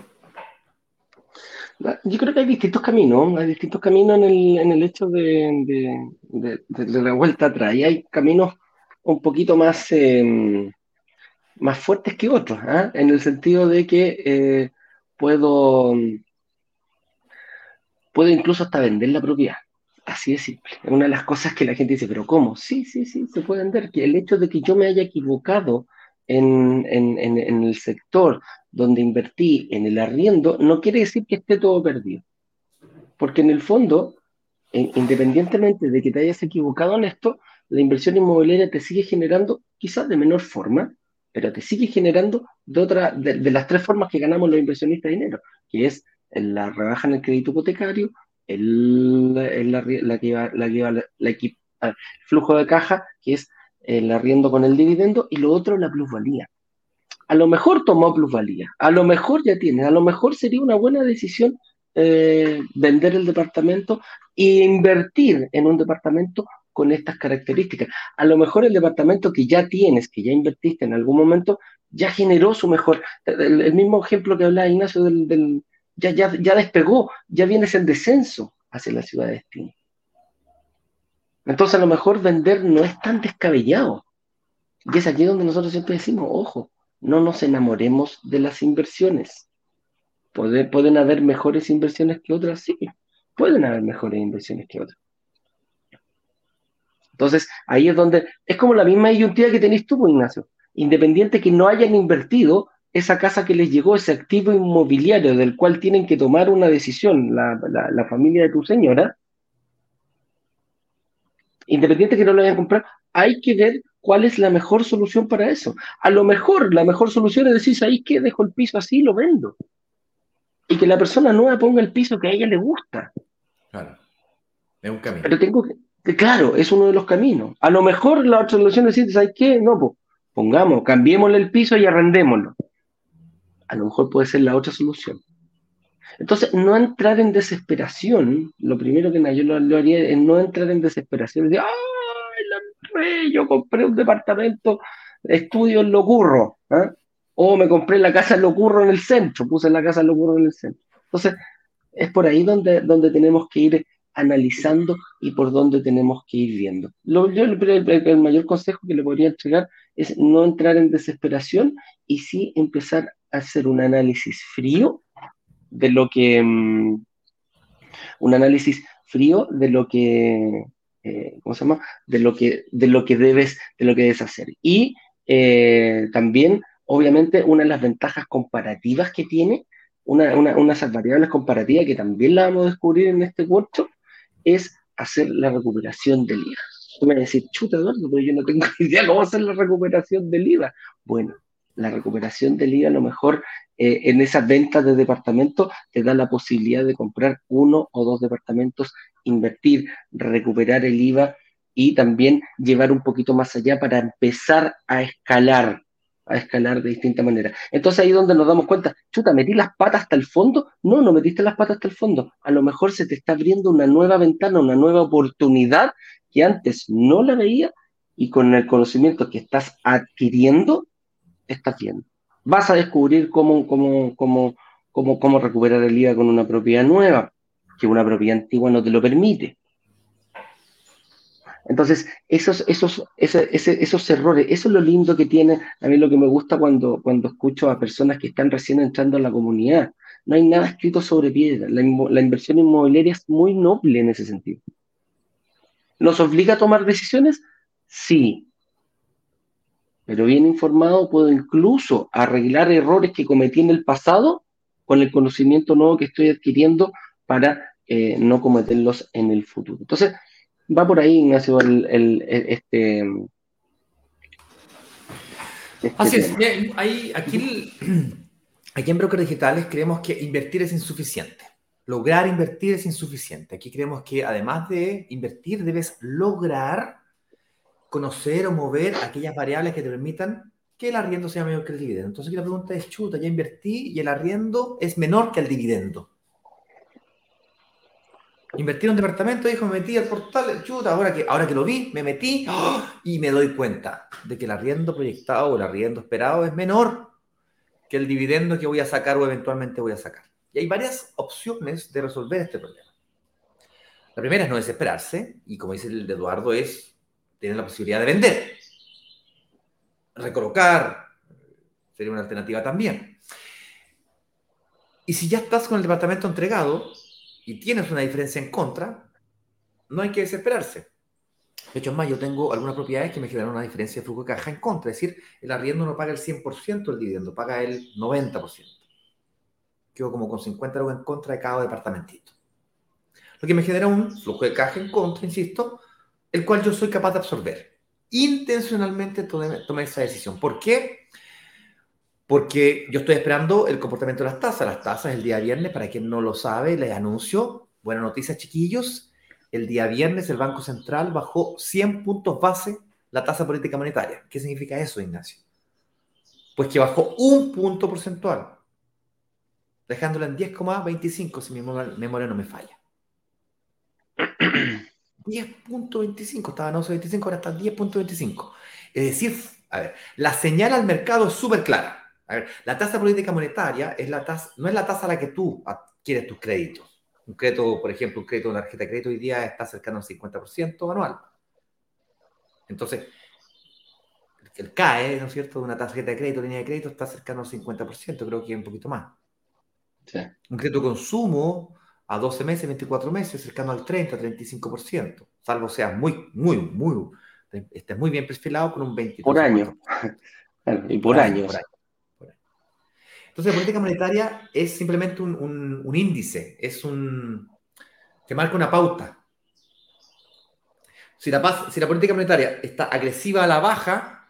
Yo creo que hay distintos caminos, hay distintos caminos en el, en el hecho de, de, la vuelta atrás. Y hay caminos un poquito más, em, más fuertes que otros, ¿ah? en el sentido de que eh, puedo, puedo incluso hasta vender la propiedad. Así de simple. Es una de las cosas que la gente dice, pero ¿cómo? Sí, sí, sí, se puede vender. Que el hecho de que yo me haya equivocado en, el sector donde invertí en el arriendo, no quiere decir que esté todo perdido. Porque en el fondo, independientemente de que te hayas equivocado en esto, la inversión inmobiliaria te sigue generando, quizás de menor forma, pero te sigue generando de, otra, de, las tres formas que ganamos los inversionistas de dinero, que es la rebaja en el crédito hipotecario, el, la, la, la, la, ah, flujo de caja, que es el arriendo con el dividendo, y lo otro, la plusvalía. A lo mejor tomó plusvalía, a lo mejor ya tiene, a lo mejor sería una buena decisión eh, vender el departamento e invertir en un departamento con estas características. A lo mejor el departamento que ya tienes, que ya invertiste en algún momento, ya generó su mejor. El, mismo ejemplo que hablaba Ignacio del, ya, ya, ya, despegó, ya vienes en descenso hacia la ciudad de destino. Entonces a lo mejor vender no es tan descabellado. Y es aquí donde nosotros siempre decimos, ojo, no nos enamoremos de las inversiones. pueden haber mejores inversiones que otras, sí, pueden haber mejores inversiones que otras. Entonces, ahí es donde, es como la misma disyuntiva que tenéis tú, pues, Ignacio. Independiente que no hayan invertido esa casa que les llegó, ese activo inmobiliario del cual tienen que tomar una decisión la, familia de tu señora, independiente que no lo hayan comprado, hay que ver cuál es la mejor solución para eso. A lo mejor la mejor solución es decir, ahí que dejo el piso así y lo vendo. Y que la persona nueva ponga el piso que a ella le gusta.
Claro. Es un camino.
Pero tengo que, claro, es uno de los caminos. A lo mejor la otra solución es decir, ¿sabes qué? No, pues, pongamos, cambiémosle el piso y arrendémoslo. A lo mejor puede ser la otra solución. Entonces, no entrar en desesperación, lo primero que yo lo, haría es no entrar en desesperación, de, ¡ay, la yo compré un departamento, estudio en Locurro, ¿ah? o me compré la casa en Locurro en el centro, puse la casa en Locurro en el centro. Entonces, es por ahí donde, donde tenemos que ir analizando y por dónde tenemos que ir viendo. Lo, yo, el, mayor consejo que le podría entregar es no entrar en desesperación y sí empezar a hacer un análisis frío de lo que, mm, un análisis frío de lo que, eh, ¿cómo se llama? De lo que, de lo que debes, de lo que debes hacer. Y eh, también obviamente una de las ventajas comparativas que tiene, una, una, una de esas variables comparativas que también la vamos a descubrir en este curso, es hacer la recuperación del IVA. Tú me vas a decir, chuta Eduardo, pero yo no tengo idea cómo hacer la recuperación del IVA. Bueno, la recuperación del IVA a lo mejor eh, en esas ventas de departamentos te da la posibilidad de comprar uno o dos departamentos, invertir, recuperar el IVA y también llevar un poquito más allá para empezar a escalar, a escalar de distinta manera. Entonces ahí donde nos damos cuenta, chuta, metí las patas hasta el fondo. No, no metiste las patas hasta el fondo. A lo mejor se te está abriendo una nueva ventana, una nueva oportunidad que antes no la veía y con el conocimiento que estás adquiriendo, estás viendo. Vas a descubrir cómo, cómo, cómo, cómo, cómo recuperar el IVA con una propiedad nueva, que una propiedad antigua no te lo permite. Entonces, esos, esos, esos errores, eso es lo lindo que tiene, a mí lo que me gusta cuando, cuando escucho a personas que están recién entrando a la comunidad. No hay nada escrito sobre piedra. La, la inversión inmobiliaria es muy noble en ese sentido. ¿Nos obliga a tomar decisiones? Sí. Pero bien informado puedo incluso arreglar errores que cometí en el pasado con el conocimiento nuevo que estoy adquiriendo para eh, no cometerlos en el futuro. Entonces, va por ahí, Ignacio, el, este,
este, Así es, aquí, aquí en Broker Digitales creemos que invertir es insuficiente. Lograr invertir es insuficiente. Aquí creemos que además de invertir, debes lograr conocer o mover aquellas variables que te permitan que el arriendo sea mayor que el dividendo. Entonces aquí la pregunta es, chuta, ya invertí y el arriendo es menor que el dividendo. Invertir en un departamento, dijo, me metí al portal, chuta, ahora que, ahora que lo vi, me metí y me doy cuenta de que el arriendo proyectado o el arriendo esperado es menor que el dividendo que voy a sacar o eventualmente voy a sacar. Y hay varias opciones de resolver este problema. La primera es no desesperarse, y como dice el de Eduardo, es tener la posibilidad de vender. Recolocar sería una alternativa también. Y si ya estás con el departamento entregado y tienes una diferencia en contra, no hay que desesperarse. De hecho, es más, yo tengo algunas propiedades que me generan una diferencia de flujo de caja en contra. Es decir, el arriendo no paga el 100% del dividendo, paga el 90% quedo como con 50 euros en contra de cada departamentito. Lo que me genera un flujo de caja en contra, insisto, el cual yo soy capaz de absorber. Intencionalmente tomé, esa decisión. ¿Por qué? Porque yo estoy esperando el comportamiento de las tasas. Las tasas el día viernes, para quien no lo sabe, les anuncio, buena noticia chiquillos, el día viernes el Banco Central bajó 100 puntos base la tasa política monetaria. ¿Qué significa eso, Ignacio? Pues que bajó un punto porcentual dejándola en 10,25 si mi memoria no me falla. 10.25, estaba en 11.25, ahora está 10.25. Es decir, a ver, la señal al mercado es súper clara. A ver, la tasa política monetaria es la tasa, no es la tasa a la que tú adquieres tus créditos. Un crédito, por ejemplo, un crédito de tarjeta de crédito hoy día está cercano al 50% anual. Entonces, el CAE, ¿no es cierto?, de una tarjeta de crédito, línea de crédito, está cercano al 50%, creo que un poquito más. Un crédito de consumo a 12 meses, 24 meses, cercano al 30, 35%, salvo sea muy, muy, muy, esté muy bien perfilado con un 20%.
Por año. y por, año.
Entonces, la política monetaria es simplemente un, índice, es un. que marca una pauta. Si la, si la política monetaria está agresiva a la baja,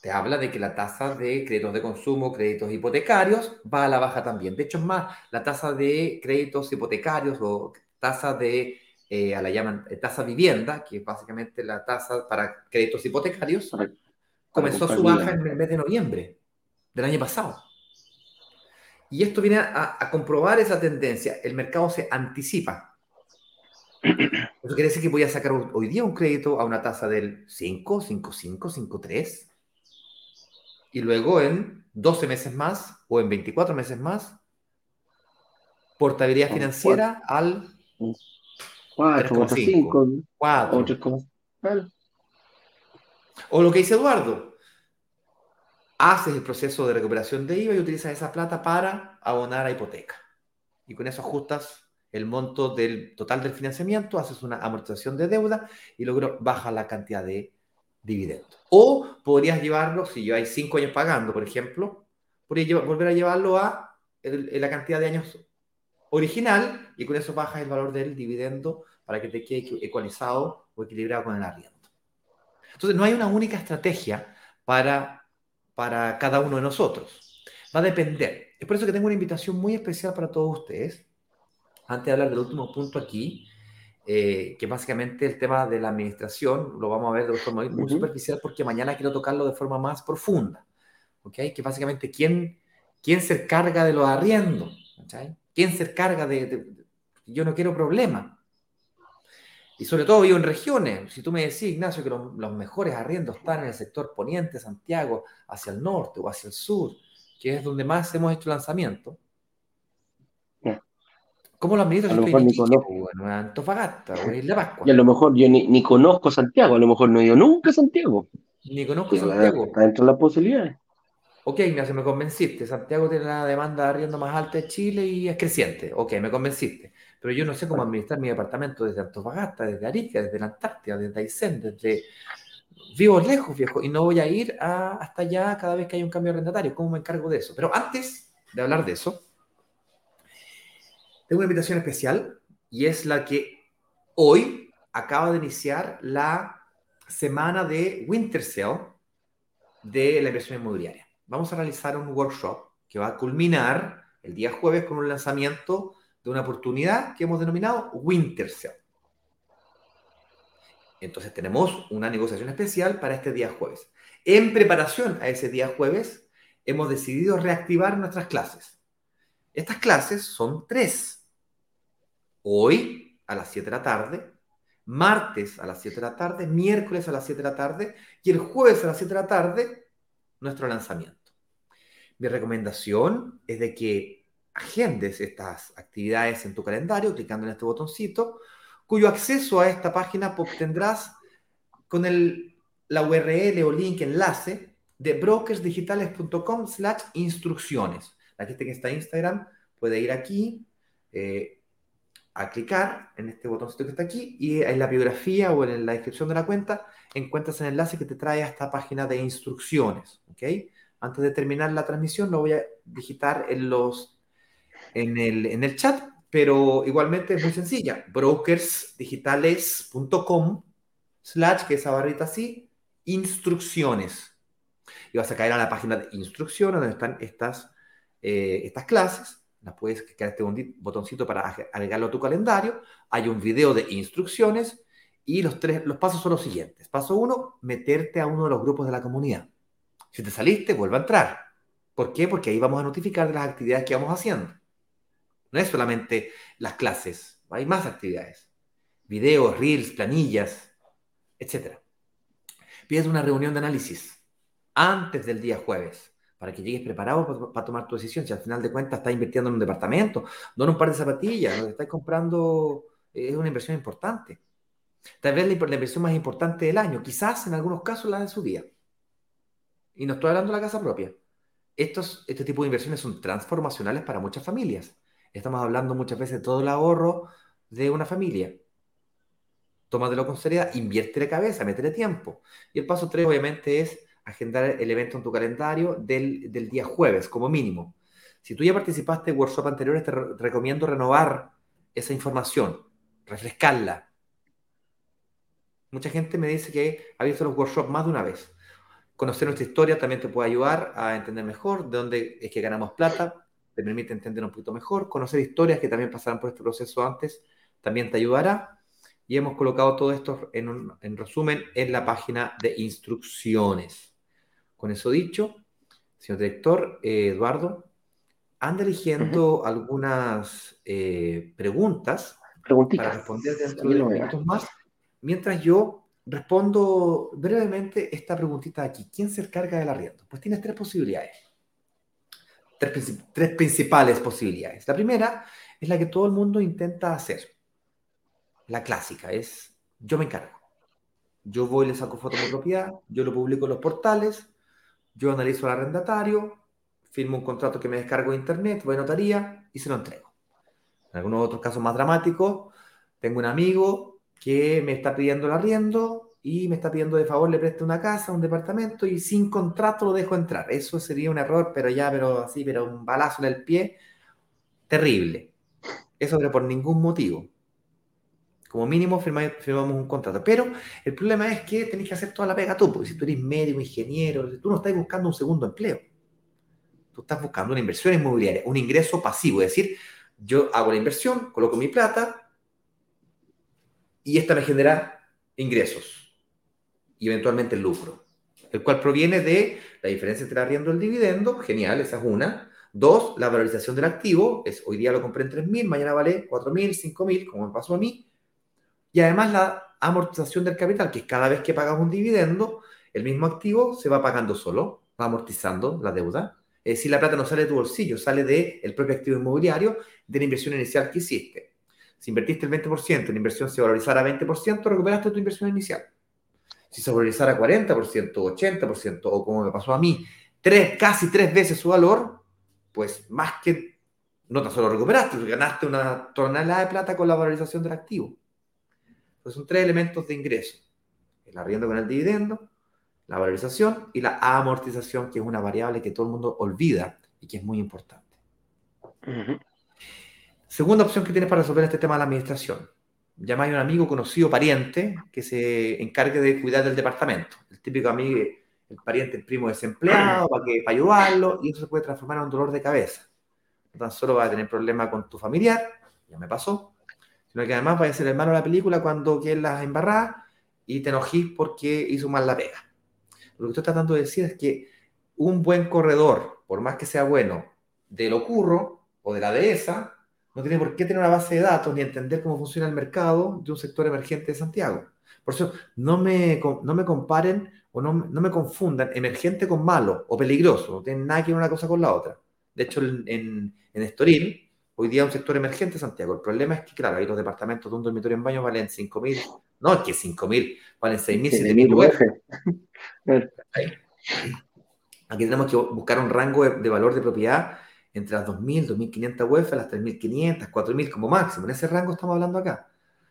te habla de que la tasa de créditos de consumo, créditos hipotecarios, va a la baja también. De hecho, es más, la tasa de créditos hipotecarios o tasa de, eh, a la llaman eh, tasa vivienda, que es básicamente la tasa para créditos hipotecarios, comenzó su baja en el mes de noviembre del año pasado. Y esto viene a, a comprobar esa tendencia. El mercado se anticipa. Eso quiere decir que voy a sacar hoy día un crédito a una tasa del 5, 5, 5, 5, 3 y luego en 12 meses más o en 24 meses más, portabilidad financiera al
4,5. 4.
O lo que dice Eduardo, haces el proceso de recuperación de IVA y utilizas esa plata para abonar a hipoteca. Y con eso ajustas el monto del total del financiamiento, haces una amortización de deuda y luego baja la cantidad de dividendo. O podrías llevarlo, si hay cinco años pagando, por ejemplo, podrías volver a llevarlo a la cantidad de años original y con eso bajas el valor del dividendo para que te quede ecualizado o equilibrado con el arriendo. Entonces, no hay una única estrategia para, para cada uno de nosotros. Va a depender. Es por eso que tengo una invitación muy especial para todos ustedes. Antes de hablar del último punto aquí, eh, que básicamente el tema de la administración lo vamos a ver de forma muy superficial porque mañana quiero tocarlo de forma más profunda. ¿Ok? Que básicamente quién, quién se carga de los arriendos. ¿Quién se carga de, Yo no quiero problemas. Y sobre todo vivo en regiones. Si tú me decís, Ignacio, que los, mejores arriendos están en el sector poniente, Santiago, hacia el norte o hacia el sur, que es donde más hemos hecho lanzamiento. ¿Cómo lo administras? A lo mejor ni conozco. Bueno, Antofagasta o Isla Pascua.
Y a lo mejor yo ni, conozco Santiago, a lo mejor no he ido nunca a Santiago.
Ni conozco Santiago.
Está dentro de las posibilidades.
Ok, Ignacio, me convenciste. Santiago tiene la demanda de arriendo más alta de Chile y es creciente. Ok, me convenciste. Pero yo no sé cómo administrar mi departamento desde Antofagasta, desde Arica, desde la Antártida, desde Aysén, desde... Vivo lejos, viejo, y no voy a ir hasta allá cada vez que hay un cambio arrendatario. ¿Cómo me encargo de eso? Pero antes de hablar de eso, tengo una invitación especial y es la que hoy acaba de iniciar la semana de Winter Sale de la inversión inmobiliaria vamos a realizar un workshop que va a culminar el día jueves con un lanzamiento de una oportunidad que hemos denominado Winter Sale. Entonces tenemos una negociación especial para este día jueves. En preparación a ese día jueves, hemos decidido reactivar nuestras clases. Estas clases son tres. Hoy a las 7 de la tarde, martes a las 7 de la tarde, miércoles a las 7 de la tarde y el jueves a las 7 de la tarde, nuestro lanzamiento. Mi recomendación es de que agendes estas actividades en tu calendario clicando en este botoncito, cuyo acceso a esta página obtendrás con el, la URL o link enlace de brokersdigitales.com slash instrucciones. La gente que está en Instagram puede ir aquí eh, a clicar en este botoncito que está aquí y en la biografía o en la descripción de la cuenta encuentras el enlace que te trae a esta página de instrucciones. ¿ok? Antes de terminar la transmisión lo voy a digitar en, los, en, el, en el chat, pero igualmente es muy sencilla. brokersdigitales.com slash, que esa barrita así, instrucciones. Y vas a caer a la página de instrucciones donde están estas, eh, estas clases. Las puedes clicar este botoncito para agregarlo a tu calendario. Hay un video de instrucciones y los, tres, los pasos son los siguientes. Paso uno, meterte a uno de los grupos de la comunidad. Si te saliste, vuelve a entrar. ¿Por qué? Porque ahí vamos a notificar de las actividades que vamos haciendo. No es solamente las clases, hay más actividades. Videos, reels, planillas, etc. Pides una reunión de análisis antes del día jueves para que llegues preparado para, tomar tu decisión. Si al final de cuentas estás invirtiendo en un departamento, en un par de zapatillas, estás comprando es una inversión importante. Tal vez la inversión más importante del año, quizás en algunos casos la de su día. Y no estoy hablando de la casa propia. Estos, este tipo de inversiones son transformacionales para muchas familias. Estamos hablando muchas veces de todo el ahorro de una familia. Tómatelo con seriedad, invierte de cabeza, métele tiempo. Y el paso tres, obviamente, es agendar el evento en tu calendario del, del día jueves, como mínimo. Si tú ya participaste en workshop anteriores, te recomiendo renovar esa información, refrescarla. Mucha gente me dice que ha visto los workshops más de una vez. Conocer nuestra historia también te puede ayudar a entender mejor de dónde es que ganamos plata, te permite entender un poquito mejor. Conocer historias que también pasaron por este proceso antes también te ayudará. Y hemos colocado todo esto en, resumen en la página de instrucciones. Con eso dicho, señor director, eh, Eduardo, anda eligiendo algunas eh, preguntas para responder dentro de los minutos más, mientras yo respondo brevemente esta preguntita de aquí. ¿Quién se encarga del arriendo? Pues tienes tres posibilidades. Tres, tres, principales posibilidades. La primera es la que todo el mundo intenta hacer. La clásica es, yo me encargo. Yo voy, le saco foto de mi propiedad, yo lo publico en los portales, yo analizo al arrendatario, firmo un contrato que me descargo de internet, voy a notaría y se lo entrego. En algunos otros casos más dramáticos, tengo un amigo que me está pidiendo el arriendo y me está pidiendo de favor le preste una casa, un departamento y sin contrato lo dejo entrar. Eso sería un error, pero ya, pero así, pero un balazo en el pie, terrible. Eso pero por ningún motivo. Como mínimo firmamos un contrato. Pero el problema es que tenés que hacer toda la pega tú, porque si tú eres médico, ingeniero, tú no estás buscando un segundo empleo. Tú estás buscando una inversión inmobiliaria, un ingreso pasivo. Es decir, yo hago la inversión, coloco mi plata y esta me genera ingresos y eventualmente el lucro, el cual proviene de la diferencia entre arriendo y el dividendo. Genial, esa es una. Dos, la valorización del activo. Es, hoy día lo compré en 3.000, mañana vale 4.000, 5.000, como me pasó a mí y además la amortización del capital, que es cada vez que pagas un dividendo, el mismo activo se va pagando solo, va amortizando la deuda. Es decir, la plata no sale de tu bolsillo, sale del propio activo inmobiliario, de la inversión inicial que hiciste. Si invertiste el 20%, la inversión se valorizara 20%, recuperaste tu inversión inicial. Si se valorizara 40%, 80%, o como me pasó a mí, tres, casi tres veces su valor, pues más que no tan solo recuperaste, ganaste una tonelada de plata con la valorización del activo son tres elementos de ingreso. El arriendo con el dividendo, la valorización y la amortización, que es una variable que todo el mundo olvida y que es muy importante. Segunda opción que tienes para resolver este tema de la administración. Llamáis a un amigo, conocido, pariente, que se encargue de cuidar del departamento. El típico amigo, el pariente, el primo desempleado, para, que, para ayudarlo, y eso se puede transformar en un dolor de cabeza. No tan solo vas a tener problemas con tu familiar, ya me pasó, sino que además vaya a ser hermano de la película cuando quieres las embarradas y te enojís porque hizo mal la pega. Lo que estoy tratando de decir es que un buen corredor, por más que sea bueno, de lo curro o de la dehesa, no tiene por qué tener una base de datos ni entender cómo funciona el mercado de un sector emergente de Santiago. Por eso, no me, no me comparen o no, no me confundan emergente con malo o peligroso. No tienen nada que ver una cosa con la otra. De hecho, en, en Estoril, hoy día un sector emergente Santiago. El problema es que, claro, ahí los departamentos de un dormitorio en baño valen 5 mil, no, es que 5 mil, valen 6 mil, 7 mil Aquí tenemos que buscar un rango de, valor de propiedad entre las 2.000, 2.500 UF, las 3.500, 4.000 como máximo. En ese rango estamos hablando acá.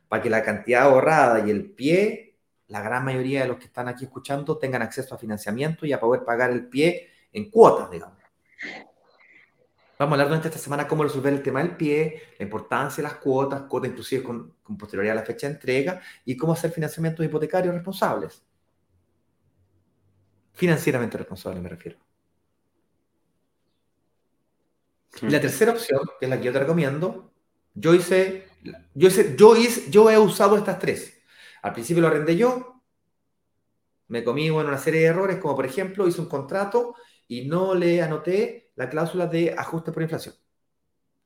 Para que la cantidad ahorrada y el pie, la gran mayoría de los que están aquí escuchando, tengan acceso a financiamiento y a poder pagar el pie en cuotas, digamos. Vamos a hablar durante esta semana cómo resolver el tema del pie, la importancia de las cuotas, cuotas inclusive con, posterioridad a la fecha de entrega y cómo hacer financiamientos hipotecarios responsables. Financieramente responsables me refiero. La tercera opción, que es la que yo te recomiendo, yo hice, yo hice, yo hice, yo he usado estas tres. Al principio lo arrendé yo, me comí bueno, una serie de errores, como por ejemplo hice un contrato y no le anoté la cláusula de ajuste por inflación.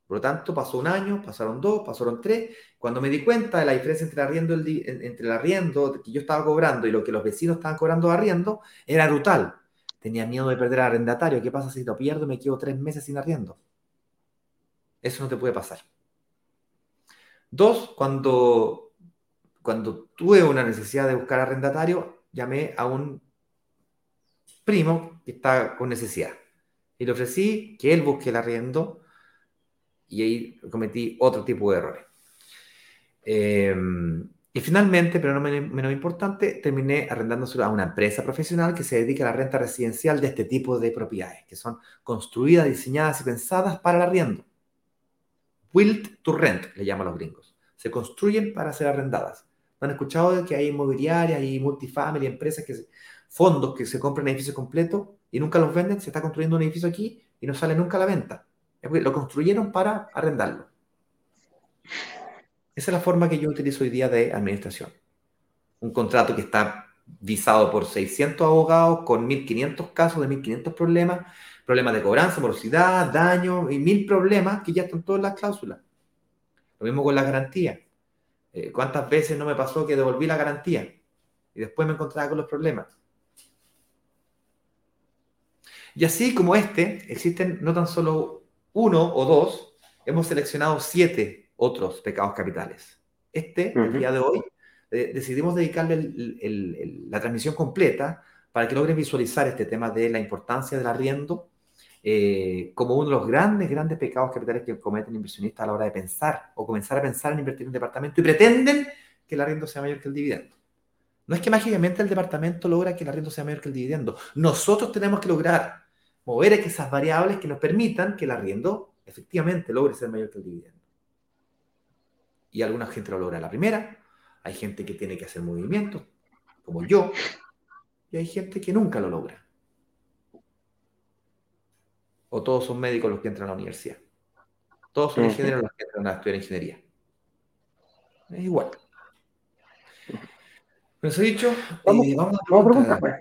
Por lo tanto, pasó un año, pasaron dos, pasaron tres. Cuando me di cuenta de la diferencia entre el arriendo, entre el arriendo que yo estaba cobrando y lo que los vecinos estaban cobrando de arriendo, era brutal. Tenía miedo de perder al arrendatario. ¿Qué pasa si lo pierdo y me quedo tres meses sin arriendo? Eso no te puede pasar. Dos, cuando, cuando tuve una necesidad de buscar arrendatario, llamé a un primo que está con necesidad. Y le ofrecí que él busque el arriendo y ahí cometí otro tipo de errores. Em, y finalmente, pero no menos importante, terminé arrendándose a una empresa profesional que se dedica a la renta residencial de este tipo de propiedades, que son construidas, diseñadas y pensadas para el arriendo. Built to rent, le llaman los gringos. Se construyen para ser arrendadas. ¿Han escuchado de que hay inmobiliarias y multifamily, empresas que fondos que se compran edificios completos y nunca los venden, se está construyendo un edificio aquí y no sale nunca a la venta. Lo construyeron para arrendarlo. Esa es la forma que yo utilizo hoy día de administración. Un contrato que está visado por 600 abogados con 1.500 casos de 1.500 problemas, problemas de cobranza, morosidad, daño y mil problemas que ya están todas las cláusulas. Lo mismo con las garantías. Eh, ¿Cuántas veces no me pasó que devolví la garantía y después me encontraba con los problemas? Y así como este, existen no tan solo uno o dos, hemos seleccionado siete otros pecados capitales. Este, el día de hoy, eh, decidimos dedicarle la transmisión completa para que logren visualizar este tema de la importancia del arriendo eh, como uno de los grandes, grandes pecados capitales que cometen inversionistas a la hora de pensar o comenzar a pensar en invertir en un departamento y pretenden que el arriendo sea mayor que el dividendo. No es que mágicamente el departamento logra que el arriendo sea mayor que el dividendo. Nosotros tenemos que lograr mover esas variables que nos permitan que el arriendo efectivamente logre ser mayor que el dividendo. Y alguna gente lo logra la primera, hay gente que tiene que hacer movimientos, como yo, y hay gente que nunca lo logra. O todos son médicos los que entran a la universidad. Todos son ingenieros los que entran a estudiar ingeniería. Es igual. Pero eso dicho,
vamos, eh, vamos, a preguntar. Pues.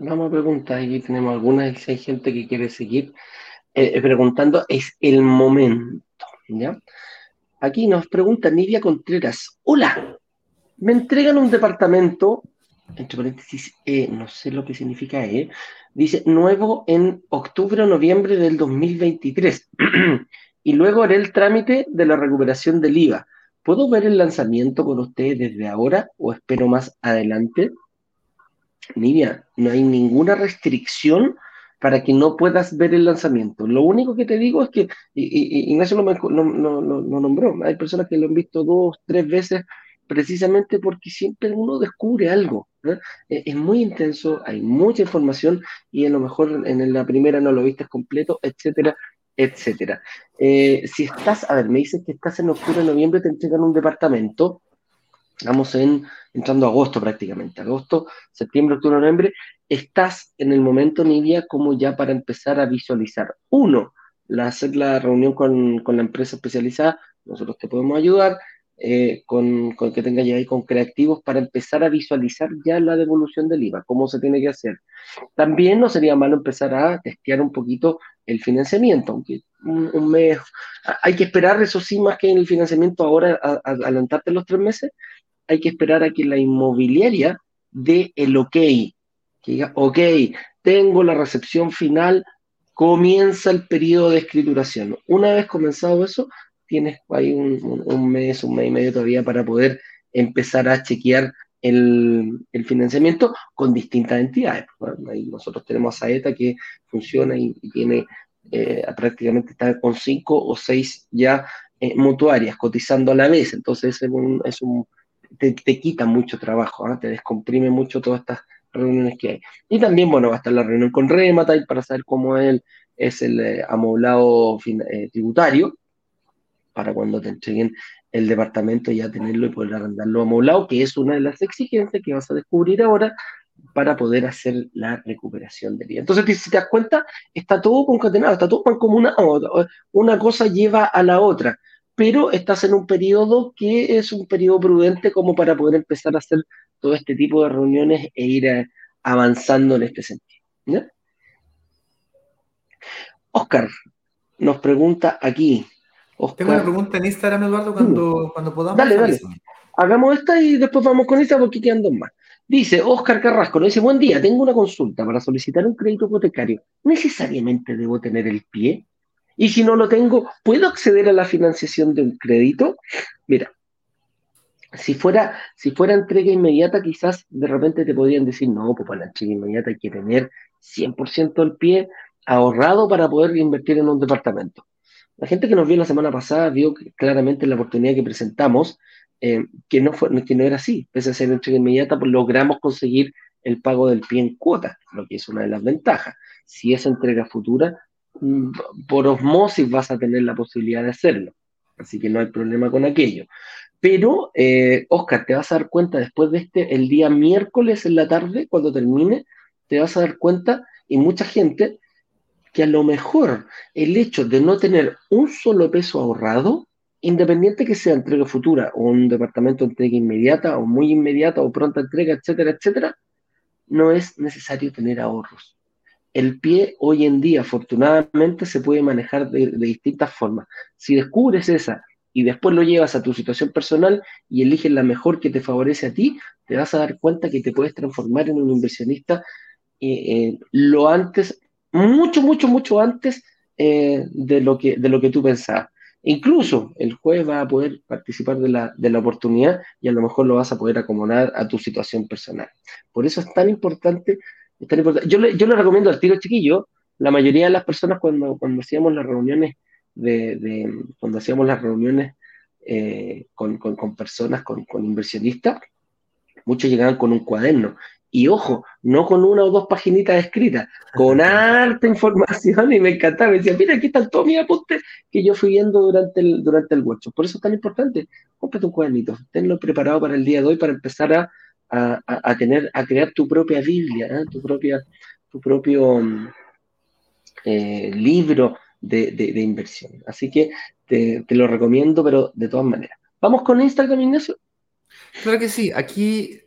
Vamos a preguntar, aquí tenemos algunas, si hay gente que quiere seguir eh, eh, preguntando, es el momento, ¿ya? Aquí nos pregunta Nidia Contreras, hola, me entregan un departamento, entre paréntesis, no sé lo que significa E, dice, nuevo en octubre o noviembre del 2023, y luego haré el trámite de la recuperación del IVA. ¿Puedo ver el lanzamiento con ustedes desde ahora o espero más adelante? Nidia, no hay ninguna restricción para que no puedas ver el lanzamiento. Lo único que te digo es que, y, Ignacio lo, nombró, hay personas que lo han visto dos, tres veces precisamente porque siempre uno descubre algo. E, es muy intenso, hay mucha información y a lo mejor en la primera no lo viste completo, etcétera, etcétera. Eh, si estás, a ver, me dices que estás en octubre, noviembre, te entregan un departamento, estamos en, entrando a agosto prácticamente, agosto, septiembre, octubre, noviembre, estás en el momento, Nidia, como ya para empezar a visualizar. Uno, la, hacer la reunión con, con la empresa especializada, nosotros te podemos ayudar, eh, con, con, que tenga ya ahí con creativos para empezar a visualizar ya la devolución del IVA, cómo se tiene que hacer. También no sería malo empezar a testear un poquito el financiamiento, aunque un, mes, hay que esperar, eso sí, más que en el financiamiento ahora, a, adelantarte los tres meses, hay que esperar a que la inmobiliaria dé el ok, que diga, ok, tengo la recepción final, comienza el periodo de escrituración. Una vez comenzado eso, tienes ahí un, mes, un mes y medio todavía para poder empezar a chequear el, financiamiento con distintas entidades. nosotros tenemos a Saeta que funciona y, tiene eh, prácticamente está con cinco o seis ya eh, mutuarias cotizando a la vez, entonces es un te, quita mucho trabajo, ¿ah? te descomprime mucho todas estas reuniones que hay. Y también, bueno, va a estar la reunión con Remata para saber cómo él es el eh, amoblado tributario, para cuando te entreguen el departamento ya tenerlo y poder arrendarlo amoblado, que es una de las exigencias que vas a descubrir ahora para poder hacer la recuperación del día. Entonces, si te das cuenta, está todo concatenado, está todo como una, una cosa lleva a la otra, pero estás en un periodo que es un periodo prudente como para poder empezar a hacer todo este tipo de reuniones e ir eh, avanzando en este sentido. Oscar nos pregunta aquí,
tengo una pregunta en Instagram, Eduardo, cuando, cuando podamos.
Dale, dale. Hagamos esta y después vamos con esta porque quedan dos más. Dice Oscar Carrasco, dice, buen día, tengo una consulta para solicitar un crédito hipotecario. ¿Necesariamente debo tener el pie? Y si no lo tengo, ¿puedo acceder a la financiación de un crédito? Mira, si fuera, si fuera entrega inmediata, quizás de repente te podrían decir, no, pues para la entrega inmediata hay que tener 100% el pie ahorrado para poder invertir en un departamento. La gente que nos vio la semana pasada vio claramente la oportunidad que presentamos eh, que, no fue, que no era así. Pese a ser entrega inmediata, pues logramos conseguir el pago del pie en cuota, lo que es una de las ventajas. Si es entrega futura, mm, por osmosis vas a tener la posibilidad de hacerlo. Así que no hay problema con aquello. Pero, eh, Oscar, te vas a dar cuenta después de este, el día miércoles en la tarde, cuando termine, te vas a dar cuenta, y mucha gente, que a lo mejor el hecho de no tener un solo peso ahorrado, independiente que sea entrega futura o un departamento de entrega inmediata o muy inmediata o pronta entrega, etcétera, etcétera, no es necesario tener ahorros. El pie hoy en día, afortunadamente, se puede manejar de, distintas formas. Si descubres esa y después lo llevas a tu situación personal y eliges la mejor que te favorece a ti, te vas a dar cuenta que te puedes transformar en un inversionista eh, eh, lo antes mucho, mucho, mucho antes eh, de, lo que, de lo que tú pensabas. Incluso el juez va a poder participar de la, de la, oportunidad y a lo mejor lo vas a poder acomodar a tu situación personal. Por eso es tan importante. tan importante. Yo, le, yo le recomiendo al tiro chiquillo, la mayoría de las personas cuando, cuando hacíamos las reuniones de, cuando hacíamos las reuniones eh, con, con, con, personas, con, con inversionistas, Muchos llegaban con un cuaderno. Y ojo, no con una o dos paginitas escritas, con harta información y me encantaba. Me decía, mira, aquí están todos mis apuntes que yo fui viendo durante el, durante el workshop. Por eso es tan importante, cómprate un cuadernito, tenlo preparado para el día de hoy para empezar a, a, tener, a crear tu propia Biblia, ¿eh? tu, propia, tu propio mm, eh, libro de, de, inversión. Así que te, te lo recomiendo, pero de todas maneras. ¿Vamos con Instagram, Ignacio?
Claro que sí. Aquí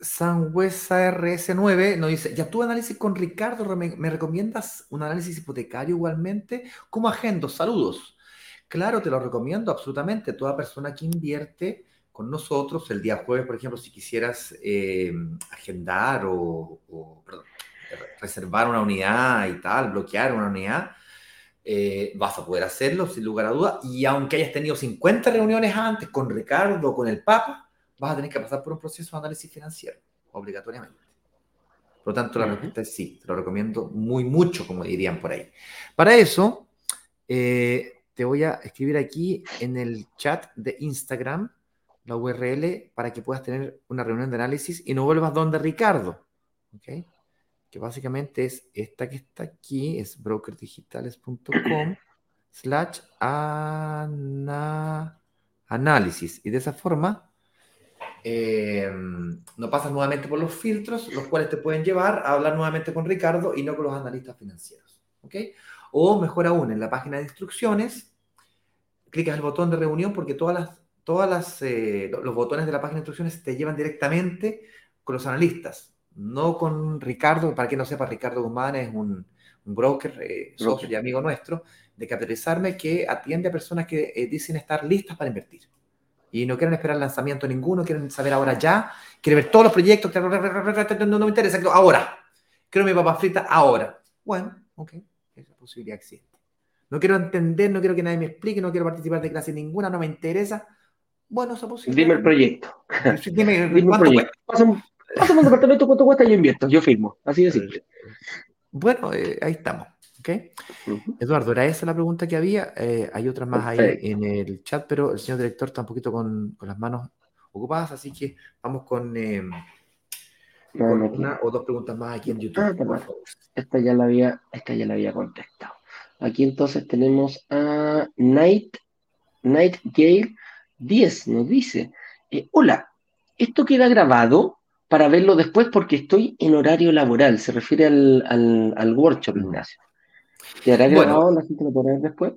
Sanhuesa RS9 nos dice, ya tuve análisis con Ricardo, ¿me, recomiendas un análisis hipotecario igualmente? ¿Cómo agendo? Saludos. Claro, te lo recomiendo absolutamente. Toda persona que invierte con nosotros el día jueves, por ejemplo, si quisieras eh, agendar o, reservar una unidad y tal, bloquear una unidad, eh, vas a poder hacerlo sin lugar a duda. Y aunque hayas tenido 50 reuniones antes con Ricardo, con el Papa, vas a tener que pasar por un proceso de análisis financiero, obligatoriamente. Por lo tanto, la respuesta es sí, te lo recomiendo muy mucho, como dirían por ahí. Para eso, eh, te voy a escribir aquí en el chat de Instagram la URL para que puedas tener una reunión de análisis y no vuelvas donde Ricardo. ¿Ok? Que básicamente es esta que está aquí, es brokerdigitales.com slash análisis. Y de esa forma eh, no pasas nuevamente por los filtros, los cuales te pueden llevar a hablar nuevamente con Ricardo y no con los analistas financieros. ¿ok? O mejor aún, en la página de instrucciones, clicas el botón de reunión porque todas las, todas las, eh, los botones de la página de instrucciones te llevan directamente con los analistas, no con Ricardo. Para quien no sepa, Ricardo Guzmán es un, broker, eh, socio y amigo nuestro de capitalizarme que atiende a personas que dicen estar listas para invertir y no quieren esperar el lanzamiento ninguno, quieren saber ahora ya, quieren ver todos los proyectos, no, me interesa, ahora. Quiero mi papá frita ahora. Bueno, ok, esa posibilidad existe. No quiero entender, no quiero que nadie me explique, no quiero participar de clase ninguna, no me interesa. Bueno, esa posibilidad.
Dime el proyecto. Dime, Dime cuánto cuesta. Pásame un departamento, cuánto cuesta, yo invierto, yo firmo. Así de simple.
Bueno, eh, ahí estamos. Eduardo, ¿era esa la pregunta que había? Eh, hay otras más ahí en el chat, pero el señor director está un poquito con, las manos ocupadas, así que vamos con, em, una o dos preguntas más aquí en YouTube. Ah,
esta, ya la había, esta ya la había contestado. Aquí entonces tenemos a Night, Gale 10, nos dice, eh, hola, esto queda grabado para verlo después porque estoy en horario laboral, se refiere al, al, al workshop, Ignacio. ¿Te hará grabado? ¿La gente lo podrá ver después?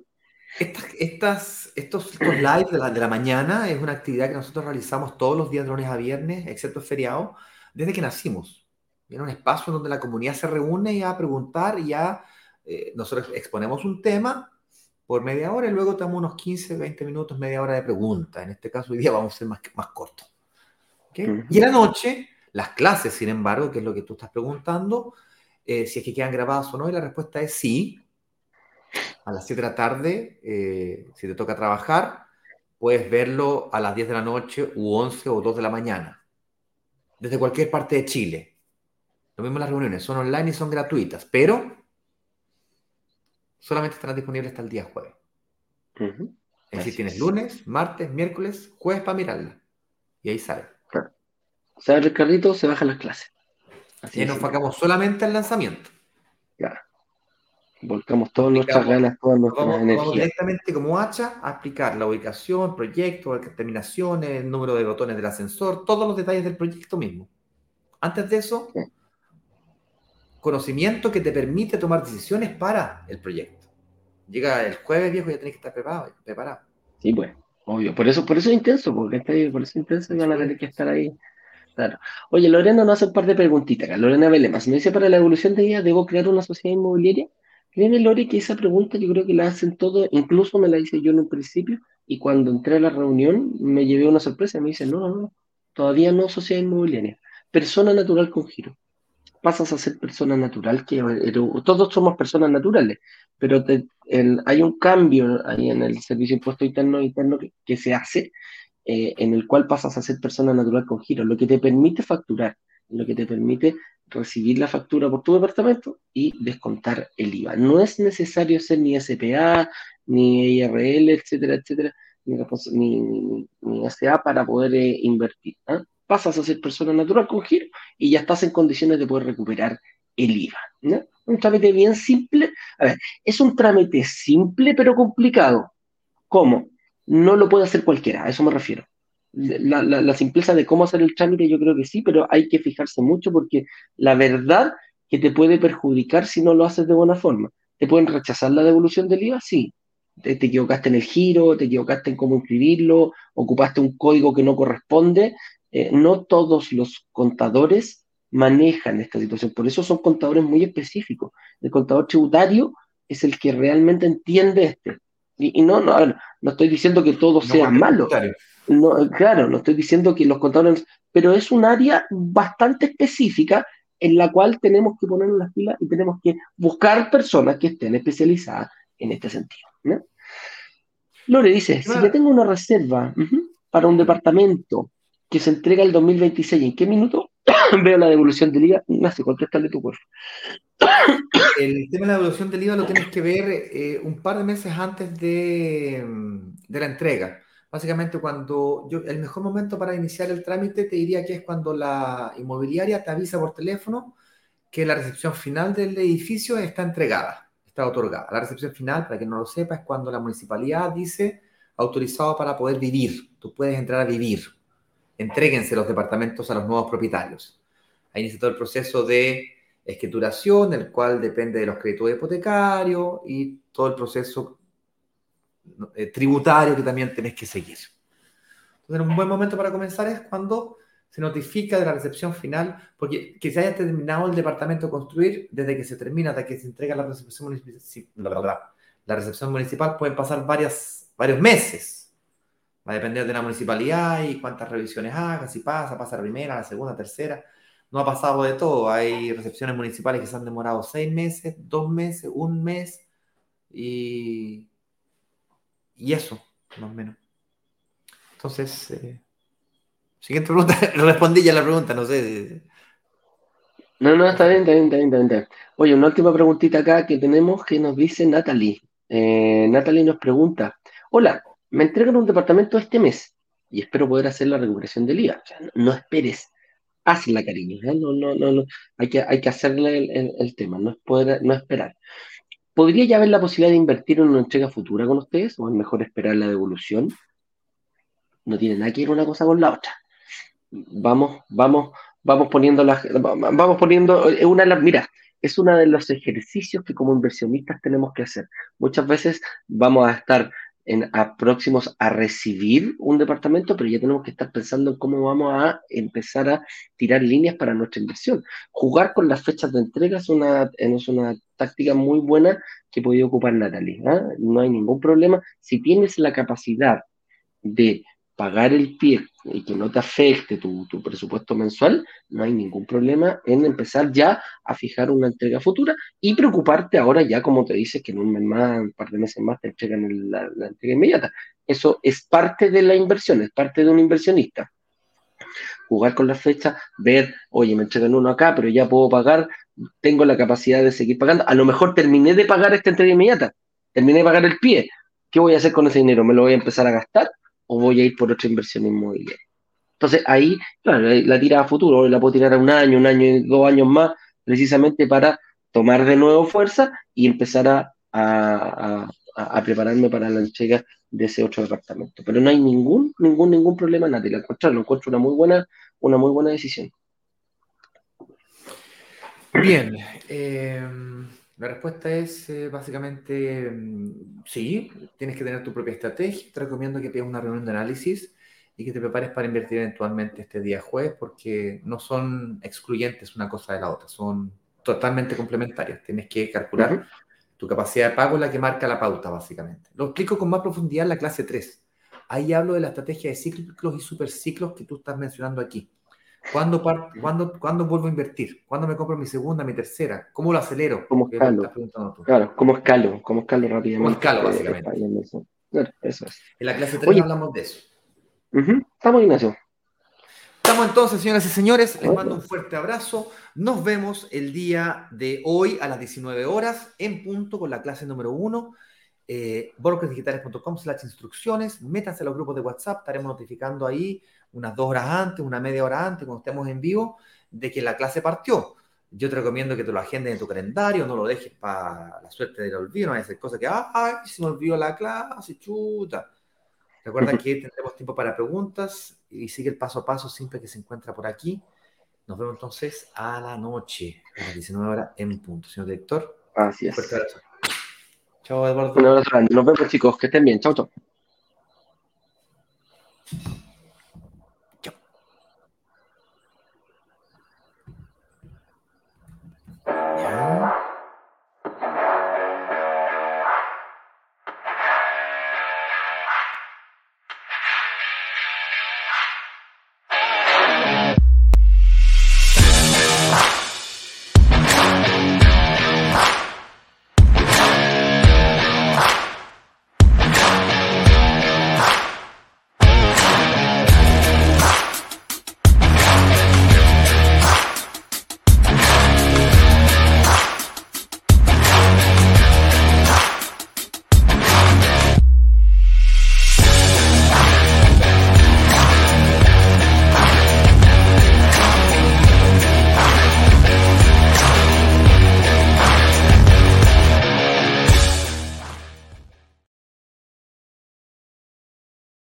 Estas, estos, live de la, de la, mañana es una actividad que nosotros realizamos todos los días de lunes a viernes, excepto feriado, desde que nacimos. Era un espacio donde la comunidad se reúne a preguntar y ya eh, nosotros exponemos un tema por media hora y luego tenemos unos 15, 20 minutos, media hora de pregunta. En este caso, hoy día vamos a ser más, más cortos. Y en la noche, las clases, sin embargo, que es lo que tú estás preguntando, eh, si es que quedan grabadas o no, y la respuesta es sí a las 7 de la tarde, eh, si te toca trabajar, puedes verlo a las 10 de la noche u 11 o 2 de la mañana, desde cualquier parte de Chile. Lo mismo las reuniones, son online y son gratuitas, pero solamente estarán disponibles hasta el día jueves. Es decir, tienes lunes, martes, miércoles, jueves para mirarla. Y ahí sale.
Claro. Sale el carrito, se bajan las clases.
Así y nos enfocamos solamente al lanzamiento.
Claro volcamos todas nuestras ganas, todas nuestras
vamos,
energías. Vamos
directamente como hacha a explicar la ubicación, proyecto, terminaciones, el número de botones del ascensor, todos los detalles del proyecto mismo. Antes de eso, conocimiento que te permite tomar decisiones para el proyecto. Llega el jueves, viejo, ya tenés que estar preparado. preparado.
Sí, pues, obvio. Por eso, por eso es intenso, porque está por eso es intenso y van a tener que estar ahí. Claro. Oye, Lorena nos hace un par de preguntitas. Lorena Velemas me dice, para la evolución de ella, ¿debo crear una sociedad inmobiliaria? Créeme, Lore, que esa pregunta yo creo que la hacen todos, incluso me la hice yo en un principio, y cuando entré a la reunión me llevé una sorpresa, me dice, no, no, no, todavía no sociedad inmobiliaria, persona natural con giro. Pasas a ser persona natural, que todos somos personas naturales, pero hay un cambio ahí en el servicio impuesto interno interno que, se hace, eh, en el cual pasas a ser persona natural con giro, lo que te permite facturar, lo que te permite recibir la factura por tu departamento y descontar el IVA. No es necesario ser ni SPA, ni IRL, etcétera, etcétera, ni, ni, ni, SA para poder eh, invertir. ¿ah? pasas a ser persona natural con giro y ya estás en condiciones de poder recuperar el IVA. Un trámite bien simple. A ver, es un trámite simple pero complicado. ¿Cómo? No lo puede hacer cualquiera, a eso me refiero. La, simpleza de cómo hacer el trámite yo creo que sí, pero hay que fijarse mucho porque la verdad que te puede perjudicar si no lo haces de buena forma. ¿Te pueden rechazar la devolución del IVA? Sí. Te, equivocaste en el giro, te equivocaste en cómo inscribirlo, ocupaste un código que no corresponde. Eh, no todos los contadores manejan esta situación, por eso son contadores muy específicos. El contador tributario es el que realmente entiende este. Y, no, no, no estoy diciendo que todo sea malo. No, claro, no estoy diciendo que los contadores, pero es un área bastante específica en la cual tenemos que ponernos las pilas y tenemos que buscar personas que estén especializadas en este sentido. Lore dice, si yo tengo una reserva para un departamento que se entrega el 2026, ¿en qué minuto veo la devolución del IVA? Ignacio, contéstale tu cuerpo.
El tema de la devolución del IVA lo tienes que ver eh, un par de meses antes de, de la entrega. Básicamente, cuando yo, el mejor momento para iniciar el trámite te diría que es cuando la inmobiliaria te avisa por teléfono que la recepción final del edificio está entregada, está otorgada. La recepción final, para quien no lo sepa, es cuando la municipalidad dice autorizado para poder vivir. Tú puedes entrar a vivir. Entréguense los departamentos a los nuevos propietarios. Ahí inicia todo el proceso de escrituración, el cual depende de los créditos hipotecarios y todo el proceso eh, tributario que también tenés que seguir. Entonces, un buen momento para comenzar es cuando se notifica de la recepción final, porque que se haya terminado el departamento de construir, desde que se termina hasta que se entrega la recepción municipal, la recepción municipal pueden pasar varias, varios meses. Va a depender de la municipalidad y cuántas revisiones haga, si pasa, pasa la primera, la segunda, tercera. No ha pasado de todo. Hay recepciones municipales que se han demorado seis meses, dos meses, un mes y y eso, más o menos. Entonces, eh, siguiente pregunta. Respondí ya la pregunta, no sé.
No, no, está bien, está bien, está bien, está bien. Oye, una última preguntita acá que tenemos que nos dice Natalie. Eh, Natalie nos pregunta, hola, me entregan un departamento este mes y espero poder hacer la recuperación del IVA. O sea, no, esperes, hazla, cariño. ¿eh? No, no, no, no. Hay que, hay que hacerle el, tema, no, es poder, no esperar. ¿Podría ya haber la posibilidad de invertir en una entrega futura con ustedes o es mejor esperar la devolución? No tiene nada que ver una cosa con la otra. Vamos, vamos, vamos poniendo las, vamos poniendo eh, una mira, es uno de los ejercicios que como inversionistas tenemos que hacer. Muchas veces vamos a estar en, a próximos a recibir un departamento, pero ya tenemos que estar pensando en cómo vamos a empezar a tirar líneas para nuestra inversión. Jugar con las fechas de entrega es una, es una táctica muy buena que podía ocupar Natalie. ¿ah? No hay ningún problema. Si tienes la capacidad de pagar el pie y que no te afecte tu, presupuesto mensual, no hay ningún problema en empezar ya a fijar una entrega futura y preocuparte ahora ya, como te dices, que en un mes más, un par de meses más te entregan la, la entrega inmediata. Eso es parte de la inversión, es parte de un inversionista. Jugar con la fecha, ver, oye, me entregan uno acá, pero ya puedo pagar, tengo la capacidad de seguir pagando. A lo mejor terminé de pagar esta entrega inmediata, terminé de pagar el pie. ¿Qué voy a hacer con ese dinero? ¿Me lo voy a empezar a gastar? O voy a ir por otra inversión inmobiliaria. Entonces ahí, claro, la tira a futuro, la puedo tirar a un año, un año y dos años más, precisamente para tomar de nuevo fuerza y empezar a, prepararme para la entrega de ese otro departamento. Pero no hay ningún, ningún, ningún problema, nada. Al contrario, encuentro una muy buena, una muy buena decisión.
Bien. Eh, la respuesta es eh, básicamente mm, sí, tienes que tener tu propia estrategia. Te recomiendo que pidas una reunión de análisis y que te prepares para invertir eventualmente este día jueves porque no son excluyentes una cosa de la otra, son totalmente complementarias. Tienes que calcular tu capacidad de pago, la que marca la pauta básicamente. Lo explico con más profundidad en la clase 3. Ahí hablo de la estrategia de ciclos y superciclos que tú estás mencionando aquí. ¿Cuándo, ¿Cuándo, vuelvo a invertir? ¿Cuándo me compro mi segunda, mi tercera? ¿Cómo lo acelero?
¿Cómo escalo? Claro, ¿cómo escalo? ¿Cómo escalo rápidamente? ¿Cómo
escalo, básicamente? eso es. En la clase 3 hablamos de eso.
Estamos, Ignacio.
Estamos entonces, señoras y señores. Les mando un fuerte abrazo. Nos vemos el día de hoy a las 19 horas en punto con la clase número 1. Eh, slash instrucciones. Métanse a los grupos de WhatsApp. Estaremos notificando ahí unas dos horas antes, una media hora antes, cuando estemos en vivo, de que la clase partió. Yo te recomiendo que te lo agendes en tu calendario, no lo dejes para la suerte del olvido, no hay hacer cosas que, ay, se me olvidó la clase, chuta. Recuerda que tendremos tiempo para preguntas y sigue el paso a paso siempre que se encuentra por aquí. Nos vemos entonces a la noche, a las 19 horas en punto. Señor director.
Así es.
Chao, Eduardo. Un abrazo grande.
Nos vemos, chicos. Que estén bien. Chao, chao. Yeah.